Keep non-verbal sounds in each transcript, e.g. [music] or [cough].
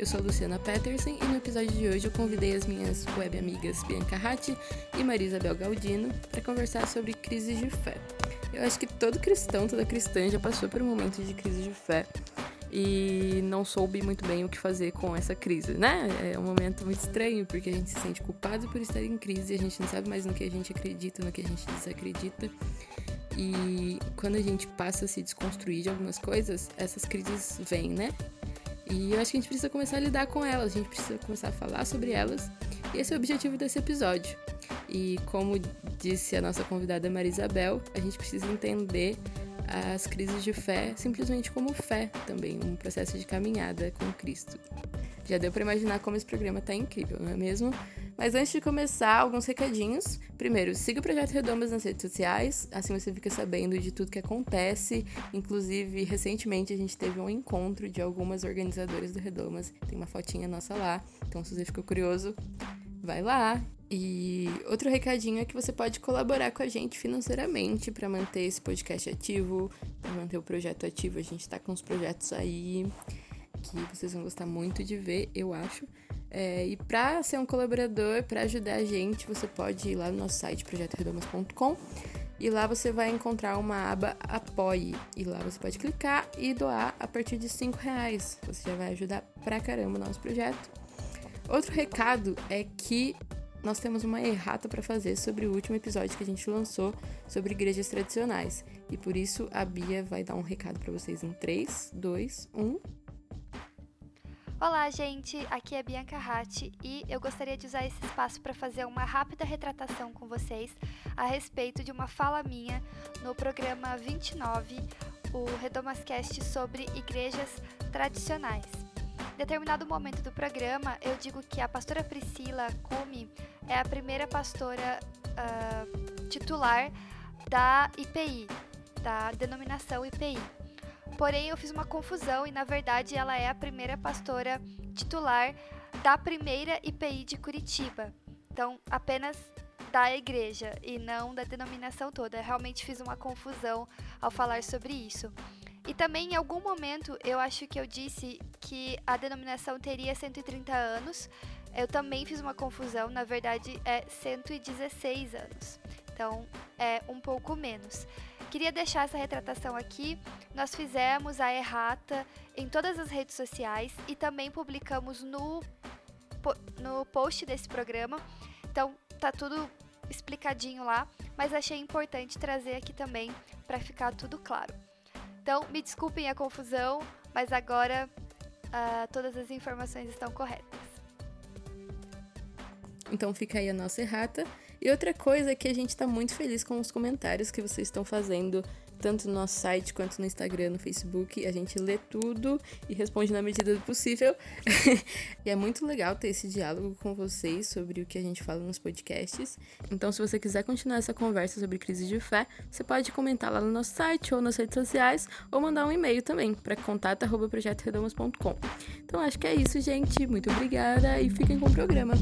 Eu sou Luciana Peterson e no episódio de hoje eu convidei as minhas web amigas Bianca Ratti e Marisabel Galdino para conversar sobre crises de fé. Eu acho que todo cristão, toda cristã já passou por um momento de crise de fé e não soube muito bem o que fazer com essa crise, né? É um momento muito estranho porque a gente se sente culpado por estar em crise, a gente não sabe mais no que a gente acredita, no que a gente desacredita. E quando a gente passa a se desconstruir de algumas coisas, essas crises vêm, né? E eu acho que a gente precisa começar a lidar com elas, a gente precisa começar a falar sobre elas. E esse é o objetivo desse episódio. E como disse a nossa convidada Marisabel, a gente precisa entender as crises de fé simplesmente como fé também, um processo de caminhada com Cristo. Já deu para imaginar como esse programa tá incrível, não é mesmo? Mas antes de começar, alguns recadinhos. Primeiro, siga o Projeto Redomas nas redes sociais, assim você fica sabendo de tudo que acontece. Inclusive, recentemente a gente teve um encontro de algumas organizadoras do Redomas. Tem uma fotinha nossa lá, então se você ficou curioso, vai lá e outro recadinho é que você pode colaborar com a gente financeiramente para manter esse podcast ativo, para manter o projeto ativo. A gente está com uns projetos aí que vocês vão gostar muito de ver, eu acho. É, e para ser um colaborador, para ajudar a gente, você pode ir lá no nosso site projetoredomas.com e lá você vai encontrar uma aba Apoie. E lá você pode clicar e doar a partir de 5 reais. Você já vai ajudar pra caramba o nosso projeto. Outro recado é que nós temos uma errata para fazer sobre o último episódio que a gente lançou sobre igrejas tradicionais. E por isso a Bia vai dar um recado para vocês em 3, 2, 1. Olá, gente. Aqui é Bianca Ratti e eu gostaria de usar esse espaço para fazer uma rápida retratação com vocês a respeito de uma fala minha no programa 29, o Redomascast sobre igrejas tradicionais determinado momento do programa, eu digo que a pastora Priscila Cume é a primeira pastora uh, titular da IPI, da denominação IPI. Porém, eu fiz uma confusão e, na verdade, ela é a primeira pastora titular da primeira IPI de Curitiba. Então, apenas da igreja e não da denominação toda. Eu realmente fiz uma confusão ao falar sobre isso. E também em algum momento eu acho que eu disse que a denominação teria 130 anos. Eu também fiz uma confusão, na verdade é 116 anos. Então é um pouco menos. Queria deixar essa retratação aqui. Nós fizemos a errata em todas as redes sociais e também publicamos no, no post desse programa. Então tá tudo explicadinho lá, mas achei importante trazer aqui também para ficar tudo claro. Então, me desculpem a confusão, mas agora uh, todas as informações estão corretas. Então fica aí a nossa errata. E outra coisa é que a gente está muito feliz com os comentários que vocês estão fazendo tanto no nosso site quanto no Instagram, no Facebook. A gente lê tudo e responde na medida do possível. [laughs] e é muito legal ter esse diálogo com vocês sobre o que a gente fala nos podcasts. Então, se você quiser continuar essa conversa sobre crise de fé, você pode comentar lá no nosso site ou nas redes sociais ou mandar um e-mail também para contato@projetoredomas.com. Então, acho que é isso, gente. Muito obrigada e fiquem com o programa.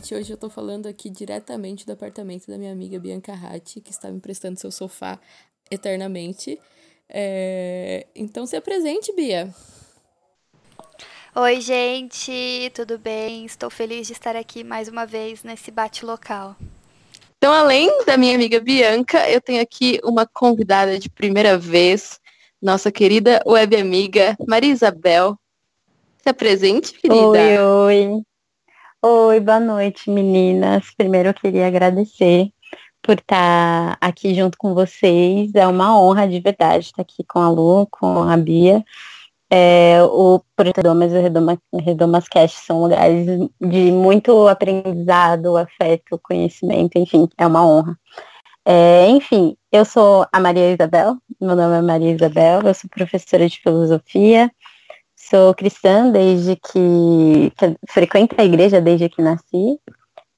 Noite. Hoje eu tô falando aqui diretamente do apartamento da minha amiga Bianca Ratti, que está me emprestando seu sofá eternamente. É... Então se apresente, Bia. Oi, gente, tudo bem? Estou feliz de estar aqui mais uma vez nesse bate local. Então, além da minha amiga Bianca, eu tenho aqui uma convidada de primeira vez, nossa querida web amiga Maria Isabel. Se apresente, querida. Oi, oi. Oi, boa noite, meninas. Primeiro eu queria agradecer por estar aqui junto com vocês. É uma honra de verdade estar aqui com a Lu, com a Bia. É, o Protedomas e o Redomas, Redomas Cast são lugares de muito aprendizado, afeto, conhecimento, enfim, é uma honra. É, enfim, eu sou a Maria Isabel, meu nome é Maria Isabel, eu sou professora de filosofia, sou cristã desde que, que frequento a igreja desde que nasci.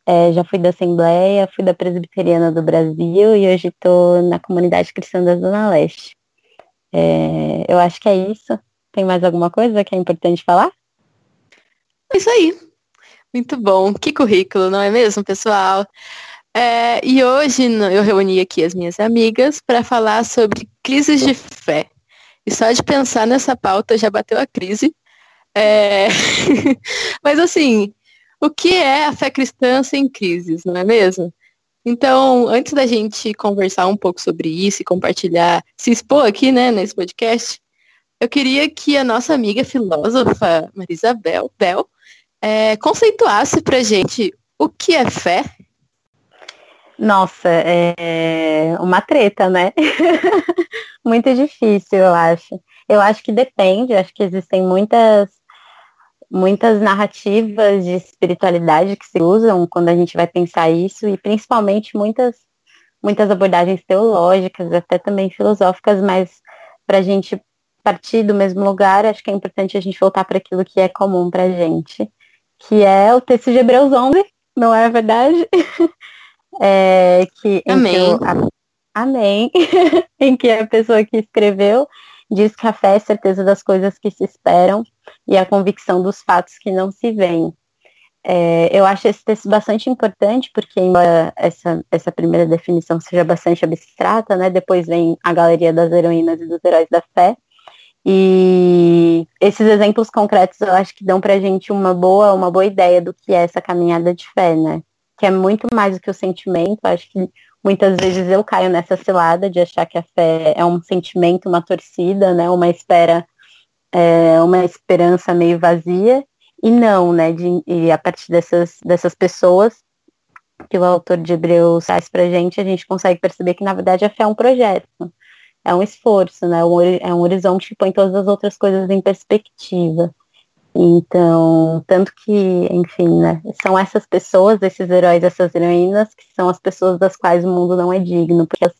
É, já fui da Assembleia, fui da Presbiteriana do Brasil e hoje estou na comunidade cristã da Zona Leste. É, eu acho que é isso. Tem mais alguma coisa que é importante falar? É isso aí. Muito bom. Que currículo, não é mesmo, pessoal? É, e hoje eu reuni aqui as minhas amigas para falar sobre crises de fé. E só de pensar nessa pauta já bateu a crise. É... [laughs] Mas assim, o que é a fé cristã sem crises, não é mesmo? Então, antes da gente conversar um pouco sobre isso e compartilhar, se expor aqui, né, nesse podcast, eu queria que a nossa amiga filósofa Marisabel Bel é, conceituasse para gente o que é fé. Nossa, é uma treta, né? [laughs] Muito difícil, eu acho. Eu acho que depende, acho que existem muitas muitas narrativas de espiritualidade que se usam quando a gente vai pensar isso e principalmente muitas muitas abordagens teológicas, até também filosóficas, mas para a gente partir do mesmo lugar, acho que é importante a gente voltar para aquilo que é comum para a gente, que é o texto de Hebreus 11, não é verdade? [laughs] é, que, Amém. Que a, amém. [laughs] em que a pessoa que escreveu diz que a fé é a certeza das coisas que se esperam e a convicção dos fatos que não se veem. É, eu acho esse texto bastante importante, porque embora essa, essa primeira definição seja bastante abstrata, né, depois vem a galeria das heroínas e dos heróis da fé, e esses exemplos concretos eu acho que dão pra gente uma boa, uma boa ideia do que é essa caminhada de fé, né? Que é muito mais do que o sentimento. Acho que muitas vezes eu caio nessa cilada de achar que a fé é um sentimento, uma torcida, né? Uma espera, é, uma esperança meio vazia. E não, né? De, e a partir dessas, dessas pessoas que o autor de Hebreus traz pra gente, a gente consegue perceber que na verdade a fé é um projeto é um esforço, né? É um horizonte que põe todas as outras coisas em perspectiva. Então, tanto que, enfim, né? São essas pessoas, esses heróis, essas heroínas, que são as pessoas das quais o mundo não é digno, porque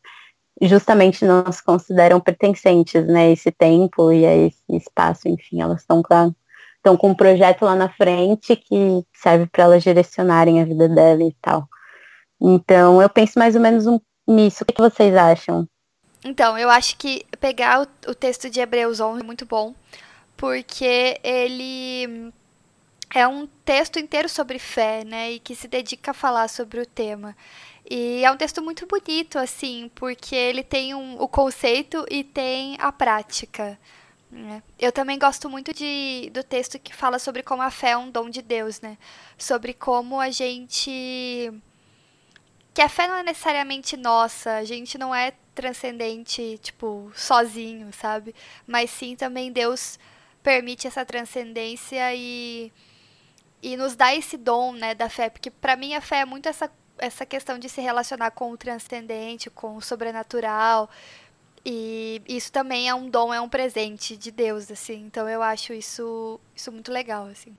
justamente não se consideram pertencentes, né? Esse tempo e a esse espaço, enfim, elas estão com, estão com um projeto lá na frente que serve para elas direcionarem a vida dela e tal. Então, eu penso mais ou menos um, nisso. O que vocês acham? Então, eu acho que pegar o, o texto de Hebreus 11 é muito bom, porque ele é um texto inteiro sobre fé, né, e que se dedica a falar sobre o tema. E é um texto muito bonito, assim, porque ele tem um, o conceito e tem a prática. Né? Eu também gosto muito de, do texto que fala sobre como a fé é um dom de Deus, né? Sobre como a gente. Que a fé não é necessariamente nossa, a gente não é transcendente, tipo, sozinho, sabe? Mas sim também Deus permite essa transcendência e e nos dá esse dom, né, da fé, porque para mim a fé é muito essa essa questão de se relacionar com o transcendente, com o sobrenatural. E isso também é um dom, é um presente de Deus, assim. Então eu acho isso, isso muito legal, assim.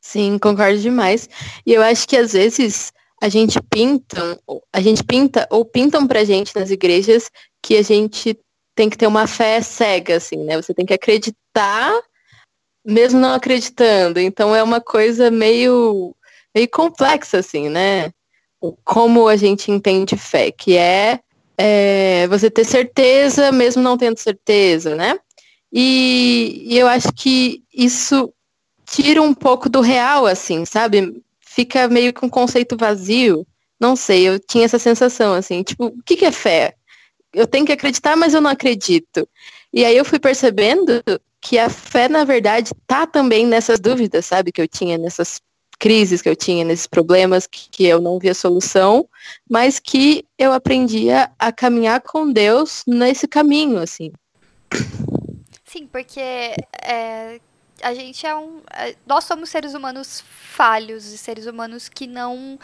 Sim, concordo demais. E eu acho que às vezes a gente pinta, a gente pinta ou pintam pra gente nas igrejas que a gente tem que ter uma fé cega, assim, né? Você tem que acreditar mesmo não acreditando. Então é uma coisa meio, meio complexa, assim, né? Como a gente entende fé, que é, é você ter certeza mesmo não tendo certeza, né? E, e eu acho que isso tira um pouco do real, assim, sabe? fica meio com um conceito vazio. Não sei, eu tinha essa sensação, assim, tipo, o que, que é fé? Eu tenho que acreditar, mas eu não acredito. E aí eu fui percebendo que a fé, na verdade, tá também nessas dúvidas, sabe, que eu tinha, nessas crises que eu tinha, nesses problemas que, que eu não via solução, mas que eu aprendia a caminhar com Deus nesse caminho, assim. Sim, porque é, a gente é um. É, nós somos seres humanos falhos e seres humanos que não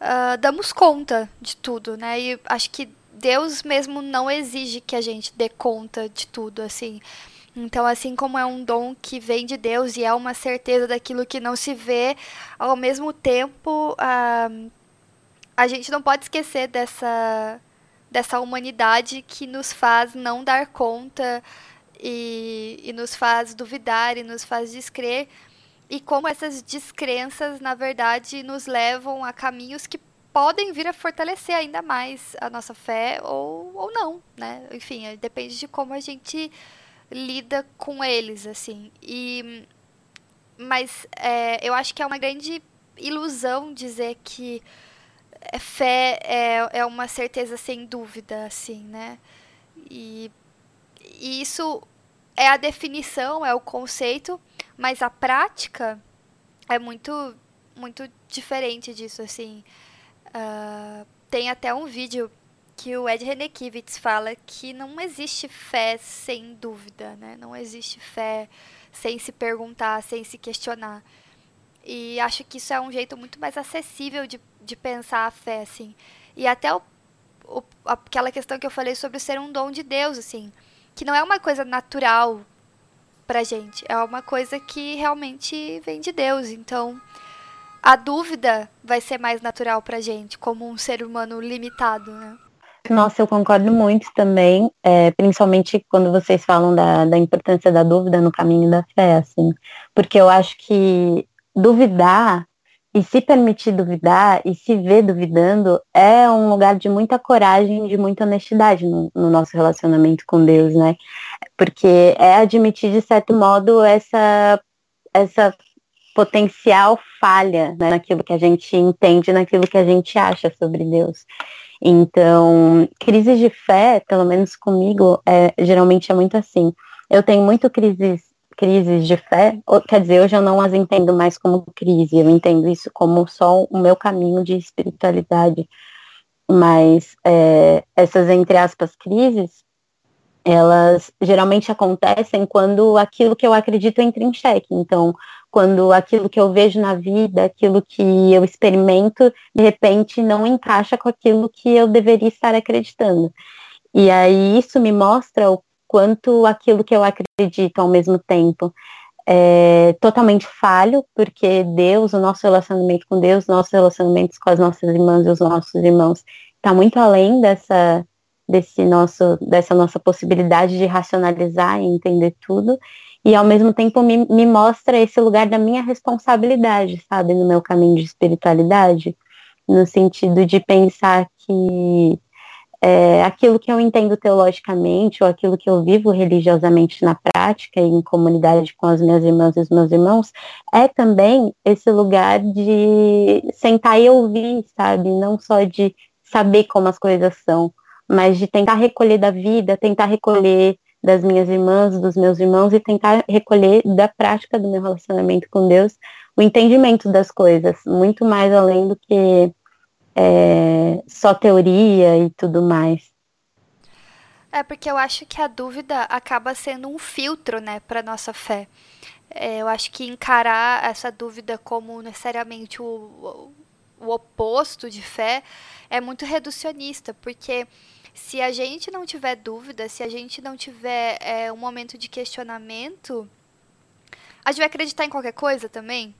uh, damos conta de tudo, né? E acho que Deus mesmo não exige que a gente dê conta de tudo, assim. Então, assim como é um dom que vem de Deus e é uma certeza daquilo que não se vê, ao mesmo tempo, uh, a gente não pode esquecer dessa, dessa humanidade que nos faz não dar conta e, e nos faz duvidar e nos faz descrer. E como essas descrenças, na verdade, nos levam a caminhos que podem vir a fortalecer ainda mais a nossa fé ou, ou não, né? Enfim, depende de como a gente lida com eles, assim. E, mas é, eu acho que é uma grande ilusão dizer que fé é, é uma certeza sem dúvida, assim, né? E, e isso é a definição, é o conceito, mas a prática é muito, muito diferente disso, assim. Uh, tem até um vídeo que o Ed Renekiewicz fala que não existe fé sem dúvida, né? Não existe fé sem se perguntar, sem se questionar. E acho que isso é um jeito muito mais acessível de, de pensar a fé, assim. E até o, o, aquela questão que eu falei sobre ser um dom de Deus, assim. Que não é uma coisa natural pra gente. É uma coisa que realmente vem de Deus. Então, a dúvida vai ser mais natural pra gente, como um ser humano limitado, né? Nossa, eu concordo muito também, é, principalmente quando vocês falam da, da importância da dúvida no caminho da fé, assim, porque eu acho que duvidar e se permitir duvidar e se ver duvidando é um lugar de muita coragem, de muita honestidade no, no nosso relacionamento com Deus, né? Porque é admitir de certo modo essa essa potencial falha né, naquilo que a gente entende, naquilo que a gente acha sobre Deus. Então, crises de fé, pelo menos comigo, é, geralmente é muito assim. Eu tenho muito crises, crises de fé, quer dizer, hoje eu não as entendo mais como crise, eu entendo isso como só o meu caminho de espiritualidade. Mas é, essas, entre aspas, crises, elas geralmente acontecem quando aquilo que eu acredito entra em xeque. Então, quando aquilo que eu vejo na vida, aquilo que eu experimento, de repente não encaixa com aquilo que eu deveria estar acreditando. E aí isso me mostra o quanto aquilo que eu acredito ao mesmo tempo é totalmente falho, porque Deus, o nosso relacionamento com Deus, nossos relacionamentos com as nossas irmãs e os nossos irmãos, está muito além dessa desse nosso dessa nossa possibilidade de racionalizar e entender tudo e ao mesmo tempo me, me mostra esse lugar da minha responsabilidade, sabe, no meu caminho de espiritualidade, no sentido de pensar que é, aquilo que eu entendo teologicamente ou aquilo que eu vivo religiosamente na prática e em comunidade com as minhas irmãs e os meus irmãos é também esse lugar de sentar e ouvir, sabe? Não só de saber como as coisas são, mas de tentar recolher da vida, tentar recolher das minhas irmãs, dos meus irmãos e tentar recolher da prática do meu relacionamento com Deus o entendimento das coisas, muito mais além do que é, só teoria e tudo mais. É porque eu acho que a dúvida acaba sendo um filtro, né, para nossa fé. É, eu acho que encarar essa dúvida como necessariamente o, o oposto de fé é muito reducionista, porque se a gente não tiver dúvida, se a gente não tiver é, um momento de questionamento, a gente vai acreditar em qualquer coisa também.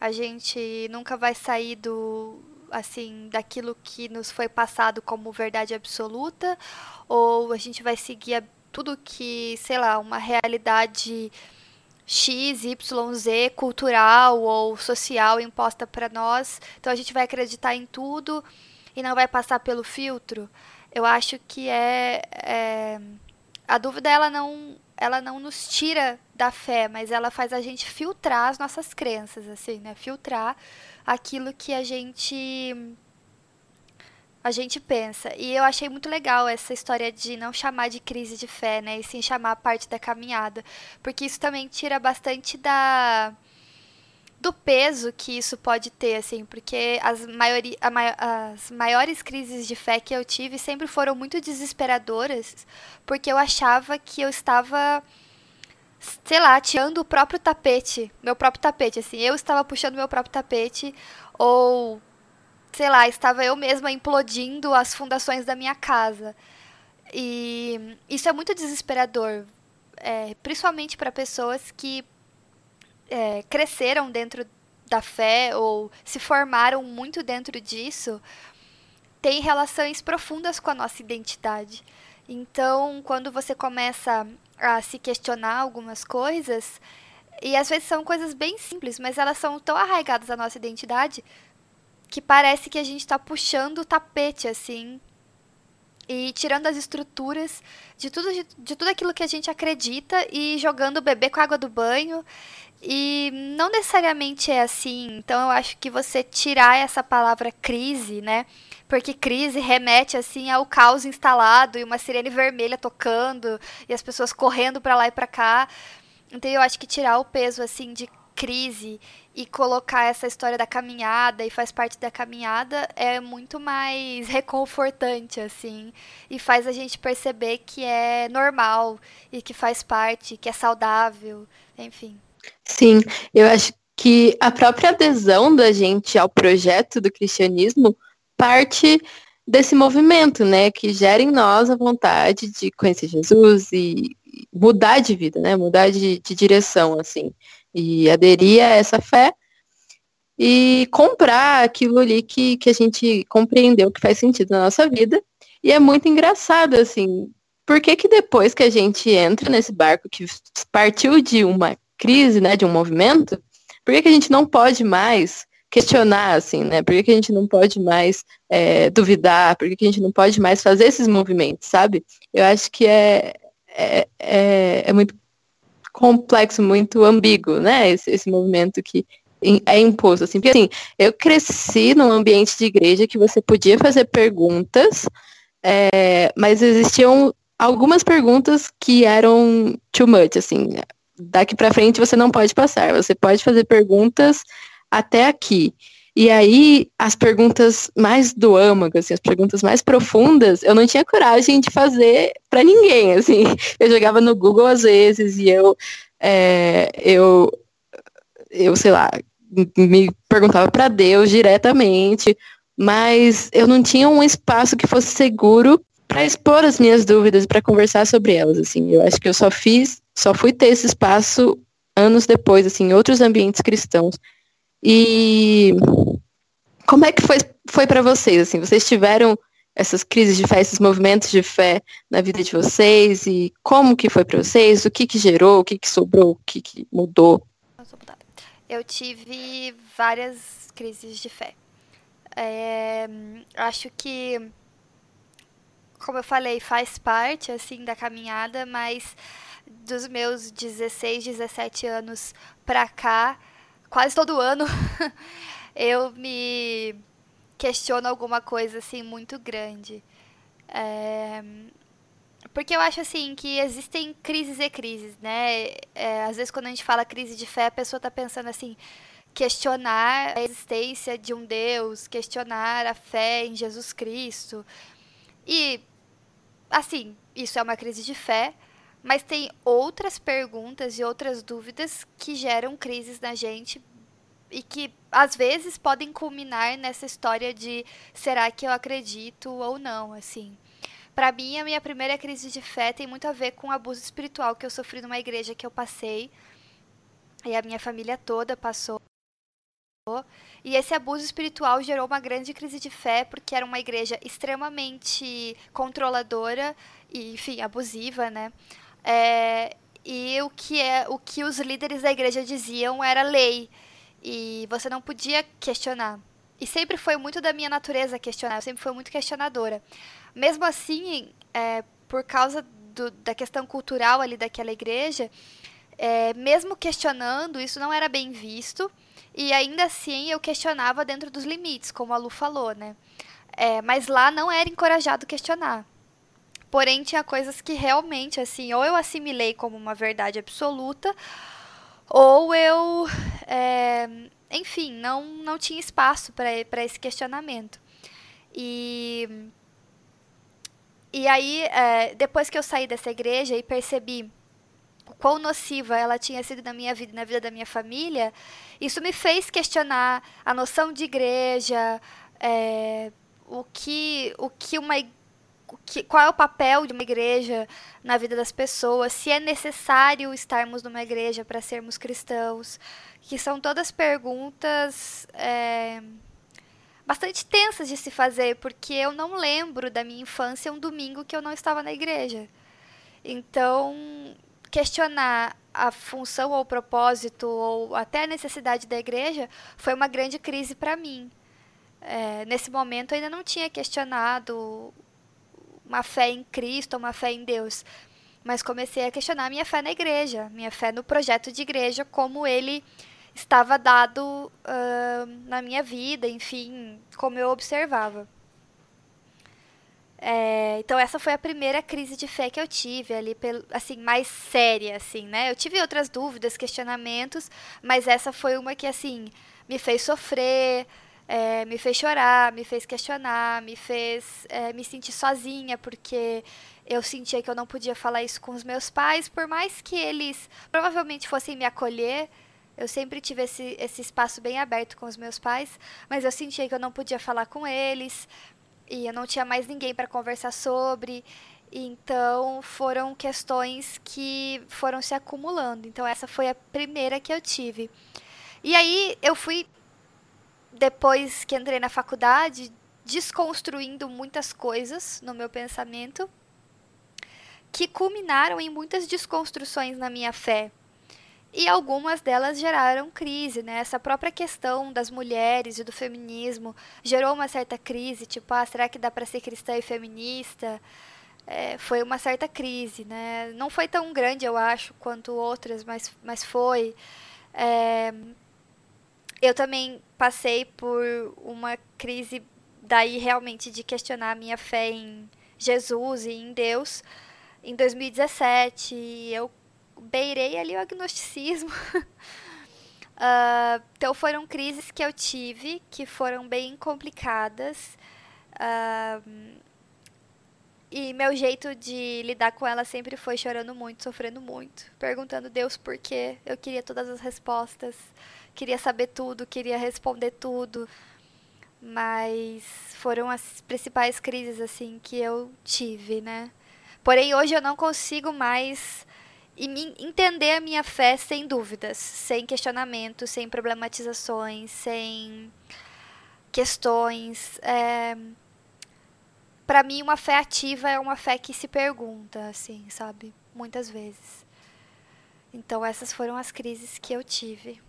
A gente nunca vai sair do assim daquilo que nos foi passado como verdade absoluta, ou a gente vai seguir tudo que, sei lá, uma realidade X, Y, Z, cultural ou social imposta para nós. Então a gente vai acreditar em tudo e não vai passar pelo filtro eu acho que é, é, a dúvida ela não ela não nos tira da fé, mas ela faz a gente filtrar as nossas crenças, assim, né? Filtrar aquilo que a gente a gente pensa. E eu achei muito legal essa história de não chamar de crise de fé, né? E sim chamar parte da caminhada, porque isso também tira bastante da do peso que isso pode ter, assim, porque as, maiori, a, as maiores crises de fé que eu tive sempre foram muito desesperadoras, porque eu achava que eu estava, sei lá, tirando o próprio tapete, meu próprio tapete, assim, eu estava puxando meu próprio tapete, ou, sei lá, estava eu mesma implodindo as fundações da minha casa. E isso é muito desesperador, é, principalmente para pessoas que é, cresceram dentro da fé ou se formaram muito dentro disso têm relações profundas com a nossa identidade. Então, quando você começa a se questionar algumas coisas, e às vezes são coisas bem simples, mas elas são tão arraigadas à nossa identidade que parece que a gente está puxando o tapete assim e tirando as estruturas de tudo, de, de, tudo aquilo que a gente acredita e jogando o bebê com a água do banho. E não necessariamente é assim. Então eu acho que você tirar essa palavra crise, né? Porque crise remete assim ao caos instalado e uma sirene vermelha tocando e as pessoas correndo para lá e para cá. Então eu acho que tirar o peso assim de crise e colocar essa história da caminhada e faz parte da caminhada é muito mais reconfortante assim e faz a gente perceber que é normal e que faz parte, que é saudável, enfim. Sim, eu acho que a própria adesão da gente ao projeto do cristianismo parte desse movimento, né, que gera em nós a vontade de conhecer Jesus e mudar de vida, né, mudar de, de direção, assim e aderir a essa fé e comprar aquilo ali que, que a gente compreendeu que faz sentido na nossa vida. E é muito engraçado, assim, por que que depois que a gente entra nesse barco que partiu de uma crise, né, de um movimento, por que que a gente não pode mais questionar, assim, né? Por que, que a gente não pode mais é, duvidar? Por que, que a gente não pode mais fazer esses movimentos, sabe? Eu acho que é, é, é, é muito complexo, muito ambíguo, né? Esse, esse movimento que é imposto, assim. Porque, assim, eu cresci num ambiente de igreja que você podia fazer perguntas, é, mas existiam algumas perguntas que eram too much, assim. Daqui para frente você não pode passar. Você pode fazer perguntas até aqui. E aí, as perguntas mais do âmago, assim, as perguntas mais profundas, eu não tinha coragem de fazer para ninguém, assim. [laughs] Eu jogava no Google às vezes e eu, é, eu, eu, sei lá, me perguntava para Deus diretamente, mas eu não tinha um espaço que fosse seguro para expor as minhas dúvidas, para conversar sobre elas, assim. Eu acho que eu só fiz, só fui ter esse espaço anos depois, assim, em outros ambientes cristãos. E como é que foi, foi para vocês? Assim, vocês tiveram essas crises de fé, esses movimentos de fé na vida de vocês e como que foi para vocês? O que que gerou? O que que sobrou? O que que mudou? Eu tive várias crises de fé. É, acho que, como eu falei, faz parte assim da caminhada, mas dos meus 16, 17 anos pra cá, quase todo ano [laughs] eu me questiono alguma coisa assim muito grande. É... Porque eu acho assim que existem crises e crises, né? É, às vezes quando a gente fala crise de fé, a pessoa está pensando assim, questionar a existência de um Deus, questionar a fé em Jesus Cristo. E assim, isso é uma crise de fé, mas tem outras perguntas e outras dúvidas que geram crises na gente e que às vezes podem culminar nessa história de será que eu acredito ou não, assim. Para mim, a minha primeira crise de fé tem muito a ver com o abuso espiritual que eu sofri numa igreja que eu passei e a minha família toda passou. E esse abuso espiritual gerou uma grande crise de fé, porque era uma igreja extremamente controladora e, enfim, abusiva, né? É, e o que, é, o que os líderes da igreja diziam era lei. E você não podia questionar. E sempre foi muito da minha natureza questionar, eu sempre fui muito questionadora. Mesmo assim, é, por causa do, da questão cultural ali daquela igreja, é, mesmo questionando, isso não era bem visto. E ainda assim eu questionava dentro dos limites, como a Lu falou, né? É, mas lá não era encorajado questionar. Porém, tinha coisas que realmente, assim, ou eu assimilei como uma verdade absoluta, ou eu, é, enfim, não, não tinha espaço para esse questionamento. E, e aí, é, depois que eu saí dessa igreja e percebi o quão nociva ela tinha sido na minha vida e na vida da minha família, isso me fez questionar a noção de igreja, é, o que, o que uma igreja que, qual é o papel de uma igreja na vida das pessoas, se é necessário estarmos numa igreja para sermos cristãos, que são todas perguntas é, bastante tensas de se fazer, porque eu não lembro da minha infância um domingo que eu não estava na igreja. Então, questionar a função ou o propósito ou até a necessidade da igreja foi uma grande crise para mim. É, nesse momento eu ainda não tinha questionado uma fé em Cristo, uma fé em Deus, mas comecei a questionar minha fé na igreja, minha fé no projeto de igreja, como ele estava dado uh, na minha vida, enfim, como eu observava. É, então essa foi a primeira crise de fé que eu tive ali, assim, mais séria, assim, né? Eu tive outras dúvidas, questionamentos, mas essa foi uma que, assim, me fez sofrer, é, me fez chorar, me fez questionar, me fez é, me sentir sozinha, porque eu sentia que eu não podia falar isso com os meus pais, por mais que eles provavelmente fossem me acolher, eu sempre tive esse, esse espaço bem aberto com os meus pais, mas eu sentia que eu não podia falar com eles, e eu não tinha mais ninguém para conversar sobre. Então foram questões que foram se acumulando. Então essa foi a primeira que eu tive. E aí eu fui depois que entrei na faculdade desconstruindo muitas coisas no meu pensamento que culminaram em muitas desconstruções na minha fé e algumas delas geraram crise, né? Essa própria questão das mulheres e do feminismo gerou uma certa crise, tipo, ah, será que dá para ser cristã e feminista? É, foi uma certa crise, né? Não foi tão grande, eu acho, quanto outras, mas, mas foi. É, eu também passei por uma crise daí realmente de questionar a minha fé em Jesus e em Deus. Em 2017, eu beirei ali o agnosticismo. uh, [laughs] então foram crises que eu tive que foram bem complicadas. Uh, e meu jeito de lidar com ela sempre foi chorando muito, sofrendo muito, perguntando Deus por quê. Eu queria todas as respostas, queria saber tudo, queria responder tudo. Mas foram as principais crises assim que eu tive, né? Porém, hoje eu não consigo mais entender a minha fé sem dúvidas, sem questionamentos, sem problematizações, sem questões. É... Para mim, uma fé ativa é uma fé que se pergunta, assim, sabe? Muitas vezes. Então, essas foram as crises que eu tive.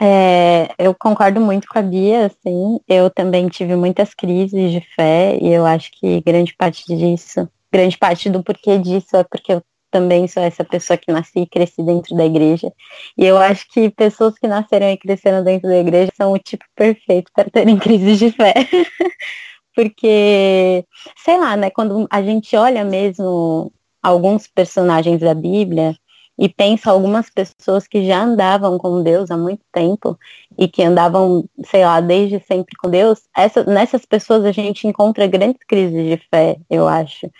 É, eu concordo muito com a Bia, assim, eu também tive muitas crises de fé e eu acho que grande parte disso, grande parte do porquê disso é porque eu também sou essa pessoa que nasci e cresci dentro da igreja. E eu acho que pessoas que nasceram e cresceram dentro da igreja são o tipo perfeito para terem [laughs] crises de fé. [laughs] Porque, sei lá, né, quando a gente olha mesmo alguns personagens da Bíblia e pensa algumas pessoas que já andavam com Deus há muito tempo e que andavam, sei lá, desde sempre com Deus, essa, nessas pessoas a gente encontra grandes crises de fé, eu acho.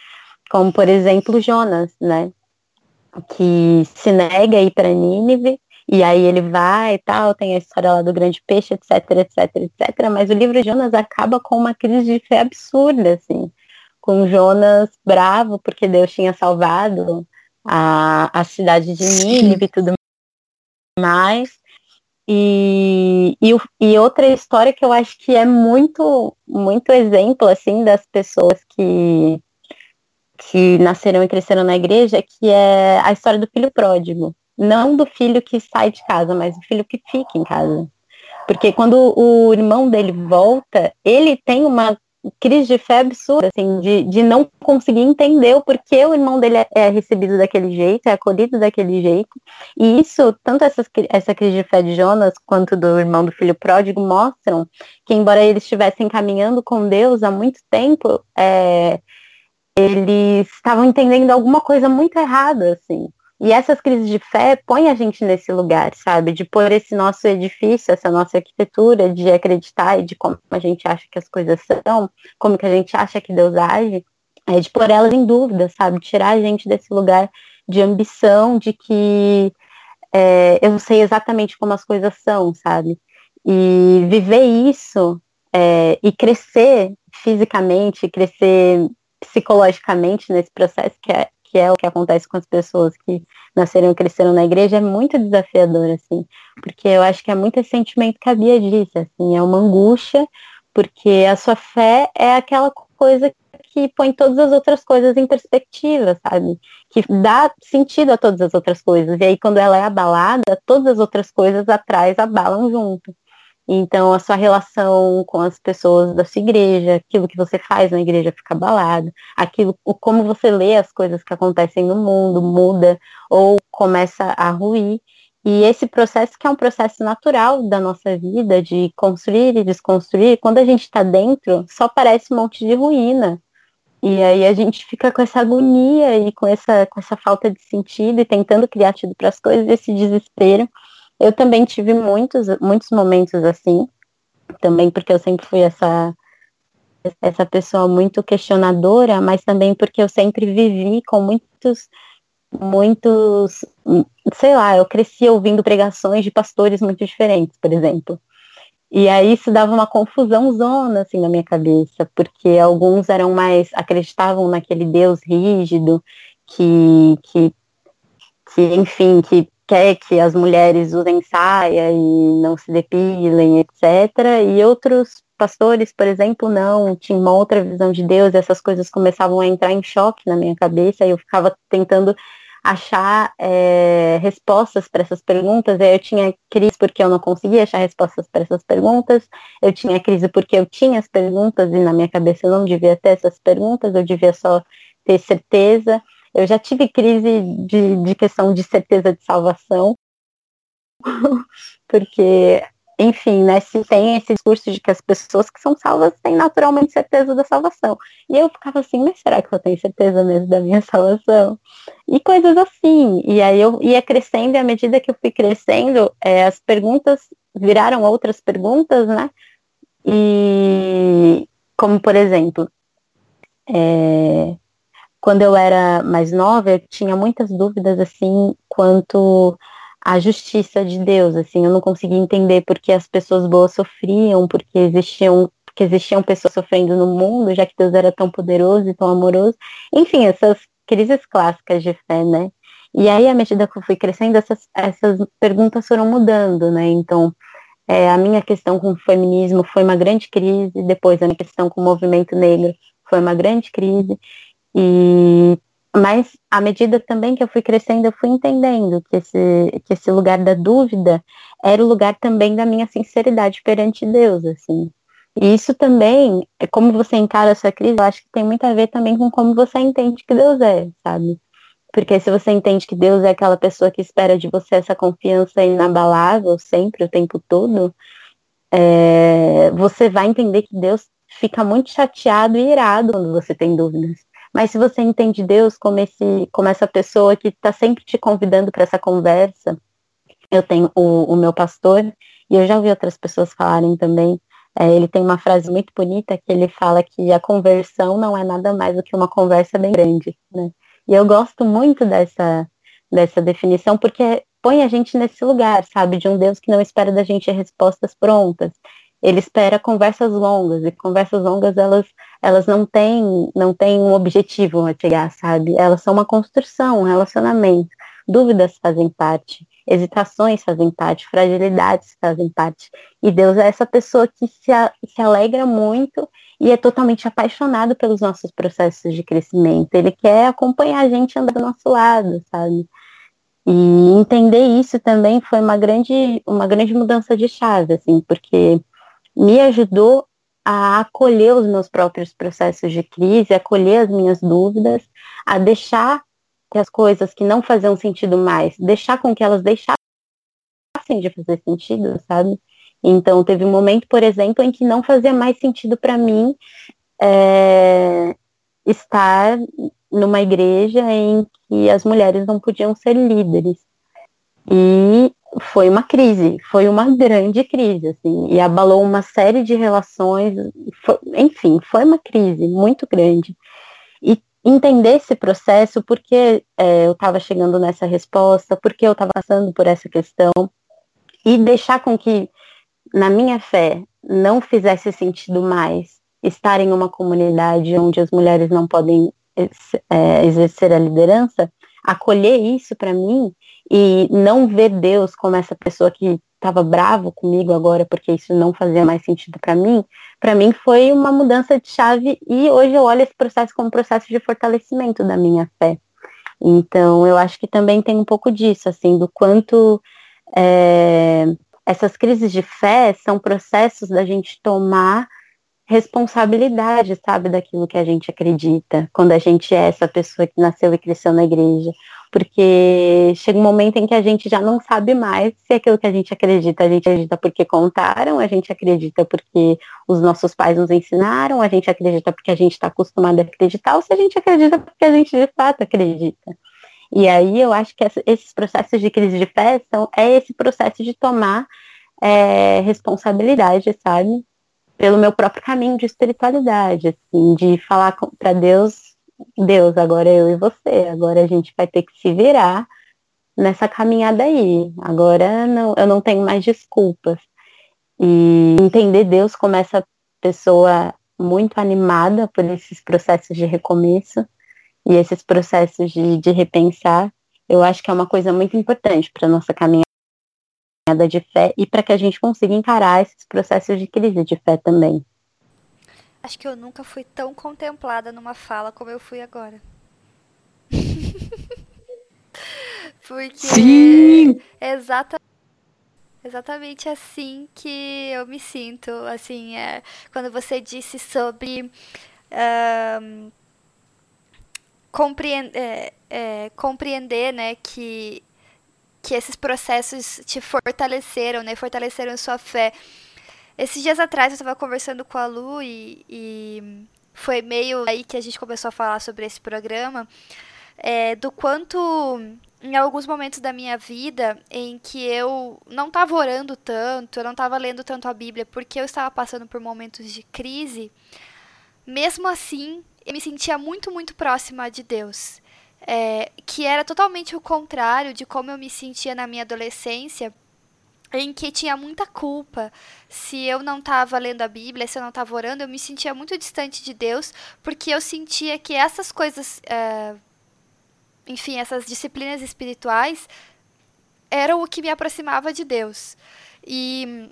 Como, por exemplo, Jonas, né? que se nega a ir para Nínive, e aí ele vai e tal, tem a história lá do grande peixe, etc, etc, etc. Mas o livro Jonas acaba com uma crise de fé absurda, assim. Com Jonas bravo porque Deus tinha salvado a, a cidade de Nínive e tudo mais. E, e, e, outra história que eu acho que é muito, muito exemplo, assim, das pessoas que que nasceram e cresceram na igreja, que é a história do filho pródigo. Não do filho que sai de casa, mas do filho que fica em casa. Porque quando o irmão dele volta, ele tem uma crise de fé absurda, assim, de, de não conseguir entender o porquê o irmão dele é, é recebido daquele jeito, é acolhido daquele jeito. E isso, tanto essa, essa crise de fé de Jonas quanto do irmão do filho pródigo mostram que, embora eles estivessem caminhando com Deus há muito tempo, é, eles estavam entendendo alguma coisa muito errada, assim. E essas crises de fé põem a gente nesse lugar, sabe? De pôr esse nosso edifício, essa nossa arquitetura, de acreditar e de como a gente acha que as coisas são, como que a gente acha que Deus age, é de pôr elas em dúvida, sabe? Tirar a gente desse lugar de ambição, de que é, eu sei exatamente como as coisas são, sabe? E viver isso é, e crescer fisicamente, crescer psicologicamente nesse processo, que é, que é o que acontece com as pessoas que nasceram e cresceram na igreja, é muito desafiador, assim, porque eu acho que é muito esse sentimento que a Bia disse, assim, é uma angústia, porque a sua fé é aquela coisa que põe todas as outras coisas em perspectiva, sabe? Que dá sentido a todas as outras coisas. E aí, quando ela é abalada, todas as outras coisas atrás abalam junto. Então, a sua relação com as pessoas da sua igreja, aquilo que você faz na igreja fica abalado, aquilo, como você lê as coisas que acontecem no mundo muda ou começa a ruir. E esse processo, que é um processo natural da nossa vida, de construir e desconstruir, quando a gente está dentro, só parece um monte de ruína. E aí a gente fica com essa agonia e com essa, com essa falta de sentido e tentando criar sentido para as coisas, esse desespero. Eu também tive muitos, muitos momentos assim, também porque eu sempre fui essa, essa pessoa muito questionadora, mas também porque eu sempre vivi com muitos muitos, sei lá, eu cresci ouvindo pregações de pastores muito diferentes, por exemplo. E aí isso dava uma confusão zona assim na minha cabeça, porque alguns eram mais acreditavam naquele Deus rígido que que, que enfim, que quer que as mulheres usem saia e não se depilem, etc. E outros pastores, por exemplo, não, tinham uma outra visão de Deus, essas coisas começavam a entrar em choque na minha cabeça, e eu ficava tentando achar é, respostas para essas perguntas. Eu tinha crise porque eu não conseguia achar respostas para essas perguntas. Eu tinha crise porque eu tinha as perguntas e na minha cabeça eu não devia ter essas perguntas, eu devia só ter certeza. Eu já tive crise de, de questão de certeza de salvação, [laughs] porque enfim, né, se tem esse discurso de que as pessoas que são salvas têm naturalmente certeza da salvação. E eu ficava assim, mas será que eu tenho certeza mesmo da minha [laughs] salvação? E coisas assim. E aí eu ia crescendo e à medida que eu fui crescendo, é, as perguntas viraram outras perguntas, né? E como por exemplo, é, quando eu era mais nova, eu tinha muitas dúvidas assim quanto a justiça de Deus, assim, eu não conseguia entender porque as pessoas boas sofriam, porque existiam, porque existiam pessoas sofrendo no mundo, já que Deus era tão poderoso e tão amoroso. Enfim, essas crises clássicas de fé, né? E aí, à medida que eu fui crescendo, essas, essas perguntas foram mudando, né? Então, é, a minha questão com o feminismo foi uma grande crise, depois a minha questão com o movimento negro foi uma grande crise, e mas à medida também que eu fui crescendo, eu fui entendendo que esse, que esse lugar da dúvida era o lugar também da minha sinceridade perante Deus, assim. E isso também, é como você encara essa crise, eu acho que tem muito a ver também com como você entende que Deus é, sabe? Porque se você entende que Deus é aquela pessoa que espera de você essa confiança inabalável sempre, o tempo todo, é, você vai entender que Deus fica muito chateado e irado quando você tem dúvidas. Mas se você entende Deus como, esse, como essa pessoa que está sempre te convidando para essa conversa, eu tenho o, o, meu pastor, e eu já ouvi outras pessoas falarem também, é, ele tem uma frase muito bonita que ele fala que a conversão não é nada mais do que uma conversa bem grande, né? E eu gosto muito dessa, dessa definição, porque põe a gente nesse lugar, sabe, de um Deus que não espera da gente respostas prontas. Ele espera conversas longas, e conversas longas, elas elas não têm, não têm um objetivo a chegar, sabe? Elas são uma construção, um relacionamento. Dúvidas fazem parte, hesitações fazem parte, fragilidades fazem parte. E Deus é essa pessoa que se, a, se alegra muito e é totalmente apaixonado pelos nossos processos de crescimento. Ele quer acompanhar a gente andar do nosso lado, sabe? E entender isso também foi uma grande, uma grande mudança de chave, assim, porque me ajudou a acolher os meus próprios processos de crise, acolher as minhas dúvidas, a deixar que as coisas que não faziam sentido mais, deixar com que elas deixassem de fazer sentido, sabe? Então, teve um momento, por exemplo, em que não fazia mais sentido para mim é, estar numa igreja em que as mulheres não podiam ser líderes. E foi uma crise, foi uma grande crise, assim, e abalou uma série de relações, foi, enfim, foi uma crise muito grande. E entender esse processo, porque é, eu estava chegando nessa resposta, porque eu estava passando por essa questão, e deixar com que, na minha fé, não fizesse sentido mais estar em uma comunidade onde as mulheres não podem é, exercer a liderança, acolher isso para mim e não ver Deus como essa pessoa que estava bravo comigo agora porque isso não fazia mais sentido para mim, para mim foi uma mudança de chave e hoje eu olho esse processo como um processo de fortalecimento da minha fé. Então, eu acho que também tem um pouco disso, assim, do quanto é, essas crises de fé são processos da gente tomar responsabilidade, sabe, daquilo que a gente acredita, quando a gente é essa pessoa que nasceu e cresceu na igreja. Porque chega um momento em que a gente já não sabe mais se aquilo que a gente acredita, a gente acredita porque contaram, a gente acredita porque os nossos pais nos ensinaram, a gente acredita porque a gente está acostumado a acreditar, ou se a gente acredita porque a gente de fato acredita. E aí eu acho que esses processos de crise de fé são, é esse processo de tomar é, responsabilidade, sabe? pelo meu próprio caminho de espiritualidade, assim, de falar para Deus, Deus, agora eu e você, agora a gente vai ter que se virar nessa caminhada aí. Agora não, eu não tenho mais desculpas. E entender Deus como essa pessoa muito animada por esses processos de recomeço e esses processos de, de repensar, eu acho que é uma coisa muito importante para nossa caminhada de fé e para que a gente consiga encarar esses processos de crise de fé também. Acho que eu nunca fui tão contemplada numa fala como eu fui agora. [laughs] Porque Sim! é exata, exatamente assim que eu me sinto. Assim, é, quando você disse sobre um, compreender, é, é, compreender né, que que esses processos te fortaleceram, né? Fortaleceram sua fé. Esses dias atrás eu estava conversando com a Lu e, e, foi meio aí que a gente começou a falar sobre esse programa, é, do quanto em alguns momentos da minha vida em que eu não estava orando tanto, eu não estava lendo tanto a Bíblia, porque eu estava passando por momentos de crise, mesmo assim eu me sentia muito, muito próxima de Deus é, que era totalmente o contrário de como eu me sentia na minha adolescência, em que tinha muita culpa. Se eu não estava lendo a Bíblia, se eu não estava orando, eu me sentia muito distante de Deus, porque eu sentia que essas coisas, é, enfim, essas disciplinas espirituais, eram o que me aproximava de Deus. E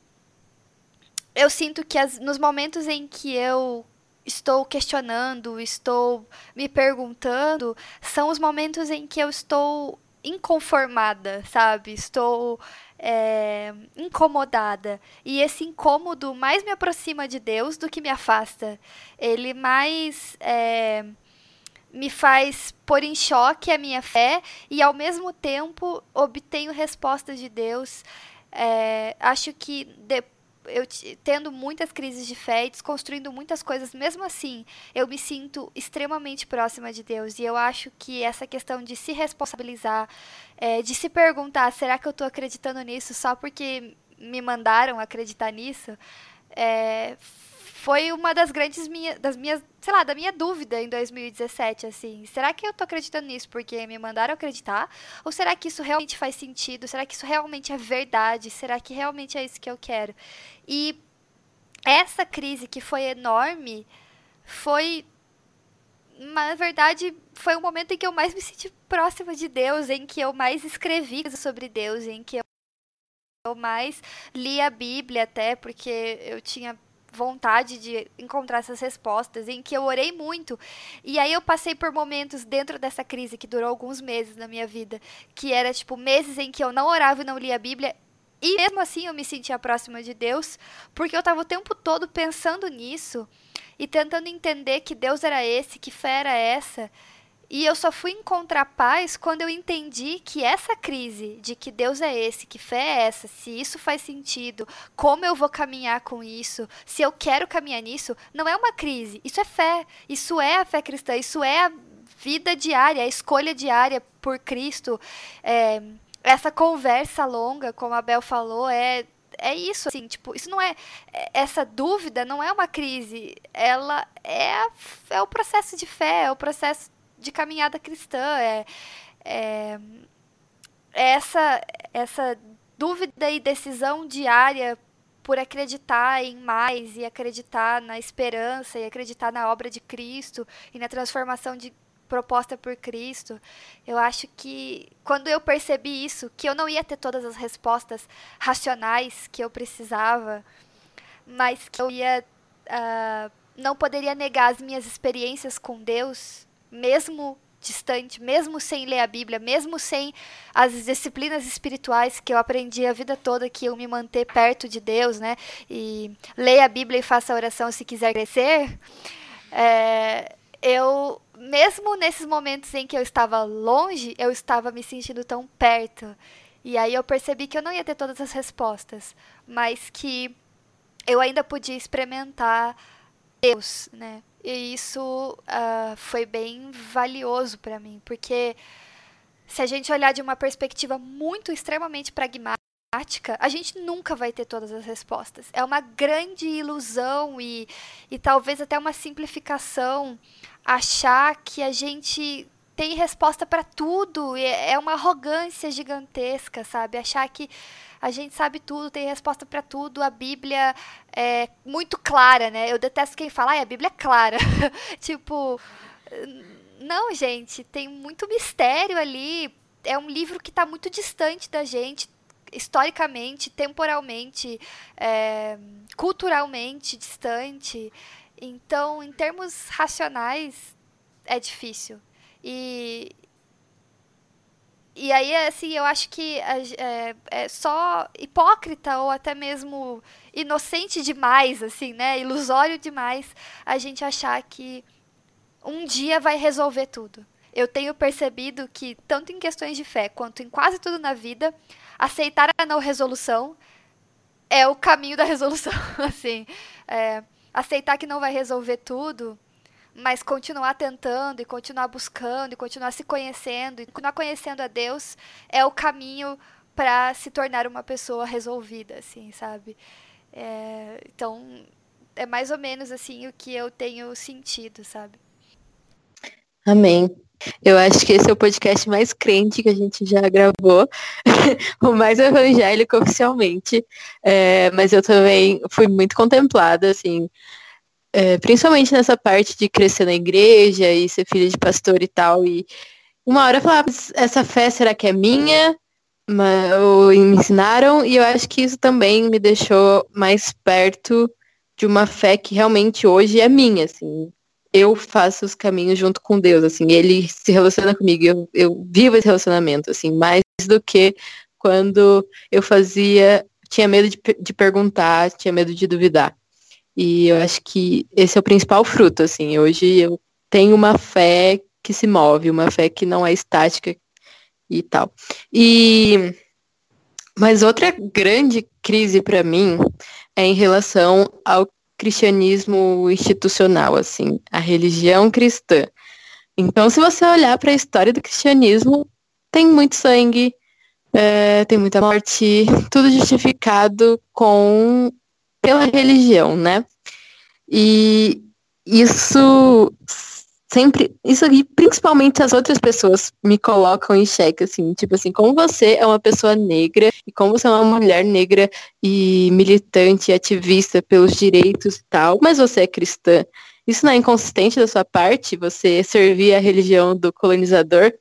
eu sinto que as, nos momentos em que eu estou questionando, estou me perguntando, são os momentos em que eu estou inconformada, sabe? Estou é, incomodada. E esse incômodo mais me aproxima de Deus do que me afasta. Ele mais é, me faz pôr em choque a minha fé e, ao mesmo tempo, obtenho respostas de Deus. É, acho que depois eu tendo muitas crises de fé desconstruindo muitas coisas, mesmo assim, eu me sinto extremamente próxima de Deus. E eu acho que essa questão de se responsabilizar, é, de se perguntar, será que eu estou acreditando nisso só porque me mandaram acreditar nisso, é, foi uma das grandes minhas, das minhas, sei lá, da minha dúvida em 2017, assim. Será que eu tô acreditando nisso porque me mandaram acreditar? Ou será que isso realmente faz sentido? Será que isso realmente é verdade? Será que realmente é isso que eu quero? E essa crise que foi enorme foi na verdade, foi o momento em que eu mais me senti próxima de Deus, em que eu mais escrevi sobre Deus, em que eu mais li a Bíblia até, porque eu tinha vontade de encontrar essas respostas, em que eu orei muito. E aí eu passei por momentos dentro dessa crise que durou alguns meses na minha vida, que era tipo meses em que eu não orava e não lia a Bíblia. E mesmo assim eu me sentia próxima de Deus, porque eu estava o tempo todo pensando nisso e tentando entender que Deus era esse, que fé era essa. E eu só fui encontrar paz quando eu entendi que essa crise de que Deus é esse, que fé é essa, se isso faz sentido, como eu vou caminhar com isso, se eu quero caminhar nisso, não é uma crise, isso é fé, isso é a fé cristã, isso é a vida diária, a escolha diária por Cristo. É, essa conversa longa, como a Bel falou, é é isso, assim, tipo, isso não é, é. Essa dúvida não é uma crise. Ela é, é o processo de fé, é o processo de caminhada cristã. É, é, é essa, essa dúvida e decisão diária por acreditar em mais e acreditar na esperança e acreditar na obra de Cristo e na transformação de proposta por Cristo, eu acho que quando eu percebi isso, que eu não ia ter todas as respostas racionais que eu precisava, mas que eu ia. Uh, não poderia negar as minhas experiências com Deus, mesmo distante, mesmo sem ler a Bíblia, mesmo sem as disciplinas espirituais que eu aprendi a vida toda, que eu me manter perto de Deus, né? E leia a Bíblia e faça oração se quiser crescer. É, eu, mesmo nesses momentos em que eu estava longe, eu estava me sentindo tão perto. E aí eu percebi que eu não ia ter todas as respostas, mas que eu ainda podia experimentar Deus, né? E isso uh, foi bem valioso para mim, porque se a gente olhar de uma perspectiva muito extremamente pragmática, a gente nunca vai ter todas as respostas. É uma grande ilusão e, e talvez até uma simplificação achar que a gente tem resposta para tudo. É uma arrogância gigantesca, sabe? Achar que a gente sabe tudo, tem resposta para tudo, a Bíblia é muito clara, né? Eu detesto quem fala, ah, a Bíblia é clara. [laughs] tipo, não, gente, tem muito mistério ali. É um livro que está muito distante da gente, historicamente, temporalmente, é, culturalmente distante. Então, em termos racionais, é difícil. E, e aí, assim, eu acho que é, é, só hipócrita ou até mesmo inocente demais, assim, né? Ilusório demais a gente achar que um dia vai resolver tudo. Eu tenho percebido que, tanto em questões de fé quanto em quase tudo na vida, aceitar a não resolução é o caminho da [laughs] resolução. assim, é, aceitar que não vai resolver tudo mas continuar tentando e continuar buscando e continuar se conhecendo e continuar conhecendo a Deus é o caminho para se tornar uma pessoa resolvida, assim, sabe? É, então, é mais ou menos assim o que eu tenho sentido, sabe? Amém. Eu acho que esse é o podcast mais crente que a gente já gravou, [laughs] o mais evangélico oficialmente. É, mas eu também fui muito contemplada, assim, é, principalmente nessa parte de crescer na igreja e ser filha de pastor e tal. E uma hora eu falava, essa fé será que é minha? Ou me ensinaram, e eu acho que isso também me deixou mais perto de uma fé que realmente hoje é minha, assim. Eu faço os caminhos junto com Deus, assim, ele se relaciona comigo, eu, eu vivo esse relacionamento, assim, mais do que quando eu fazia, tinha medo de, de perguntar, tinha medo de duvidar. E eu acho que esse é o principal fruto, assim. Hoje eu tenho uma fé que se move, uma fé que não é estática e tal. E mas outra grande crise para mim é em relação ao cristianismo institucional, assim, a religião cristã. Então, se você olhar para a história do cristianismo, tem muito sangue, é, tem muita morte, tudo justificado com pela religião, né? E isso sempre, isso aqui, principalmente as outras pessoas me colocam em xeque, assim, tipo assim, como você é uma pessoa negra e como você é uma mulher negra e militante, ativista pelos direitos e tal, mas você é cristã. Isso não é inconsistente da sua parte, você servir a religião do colonizador?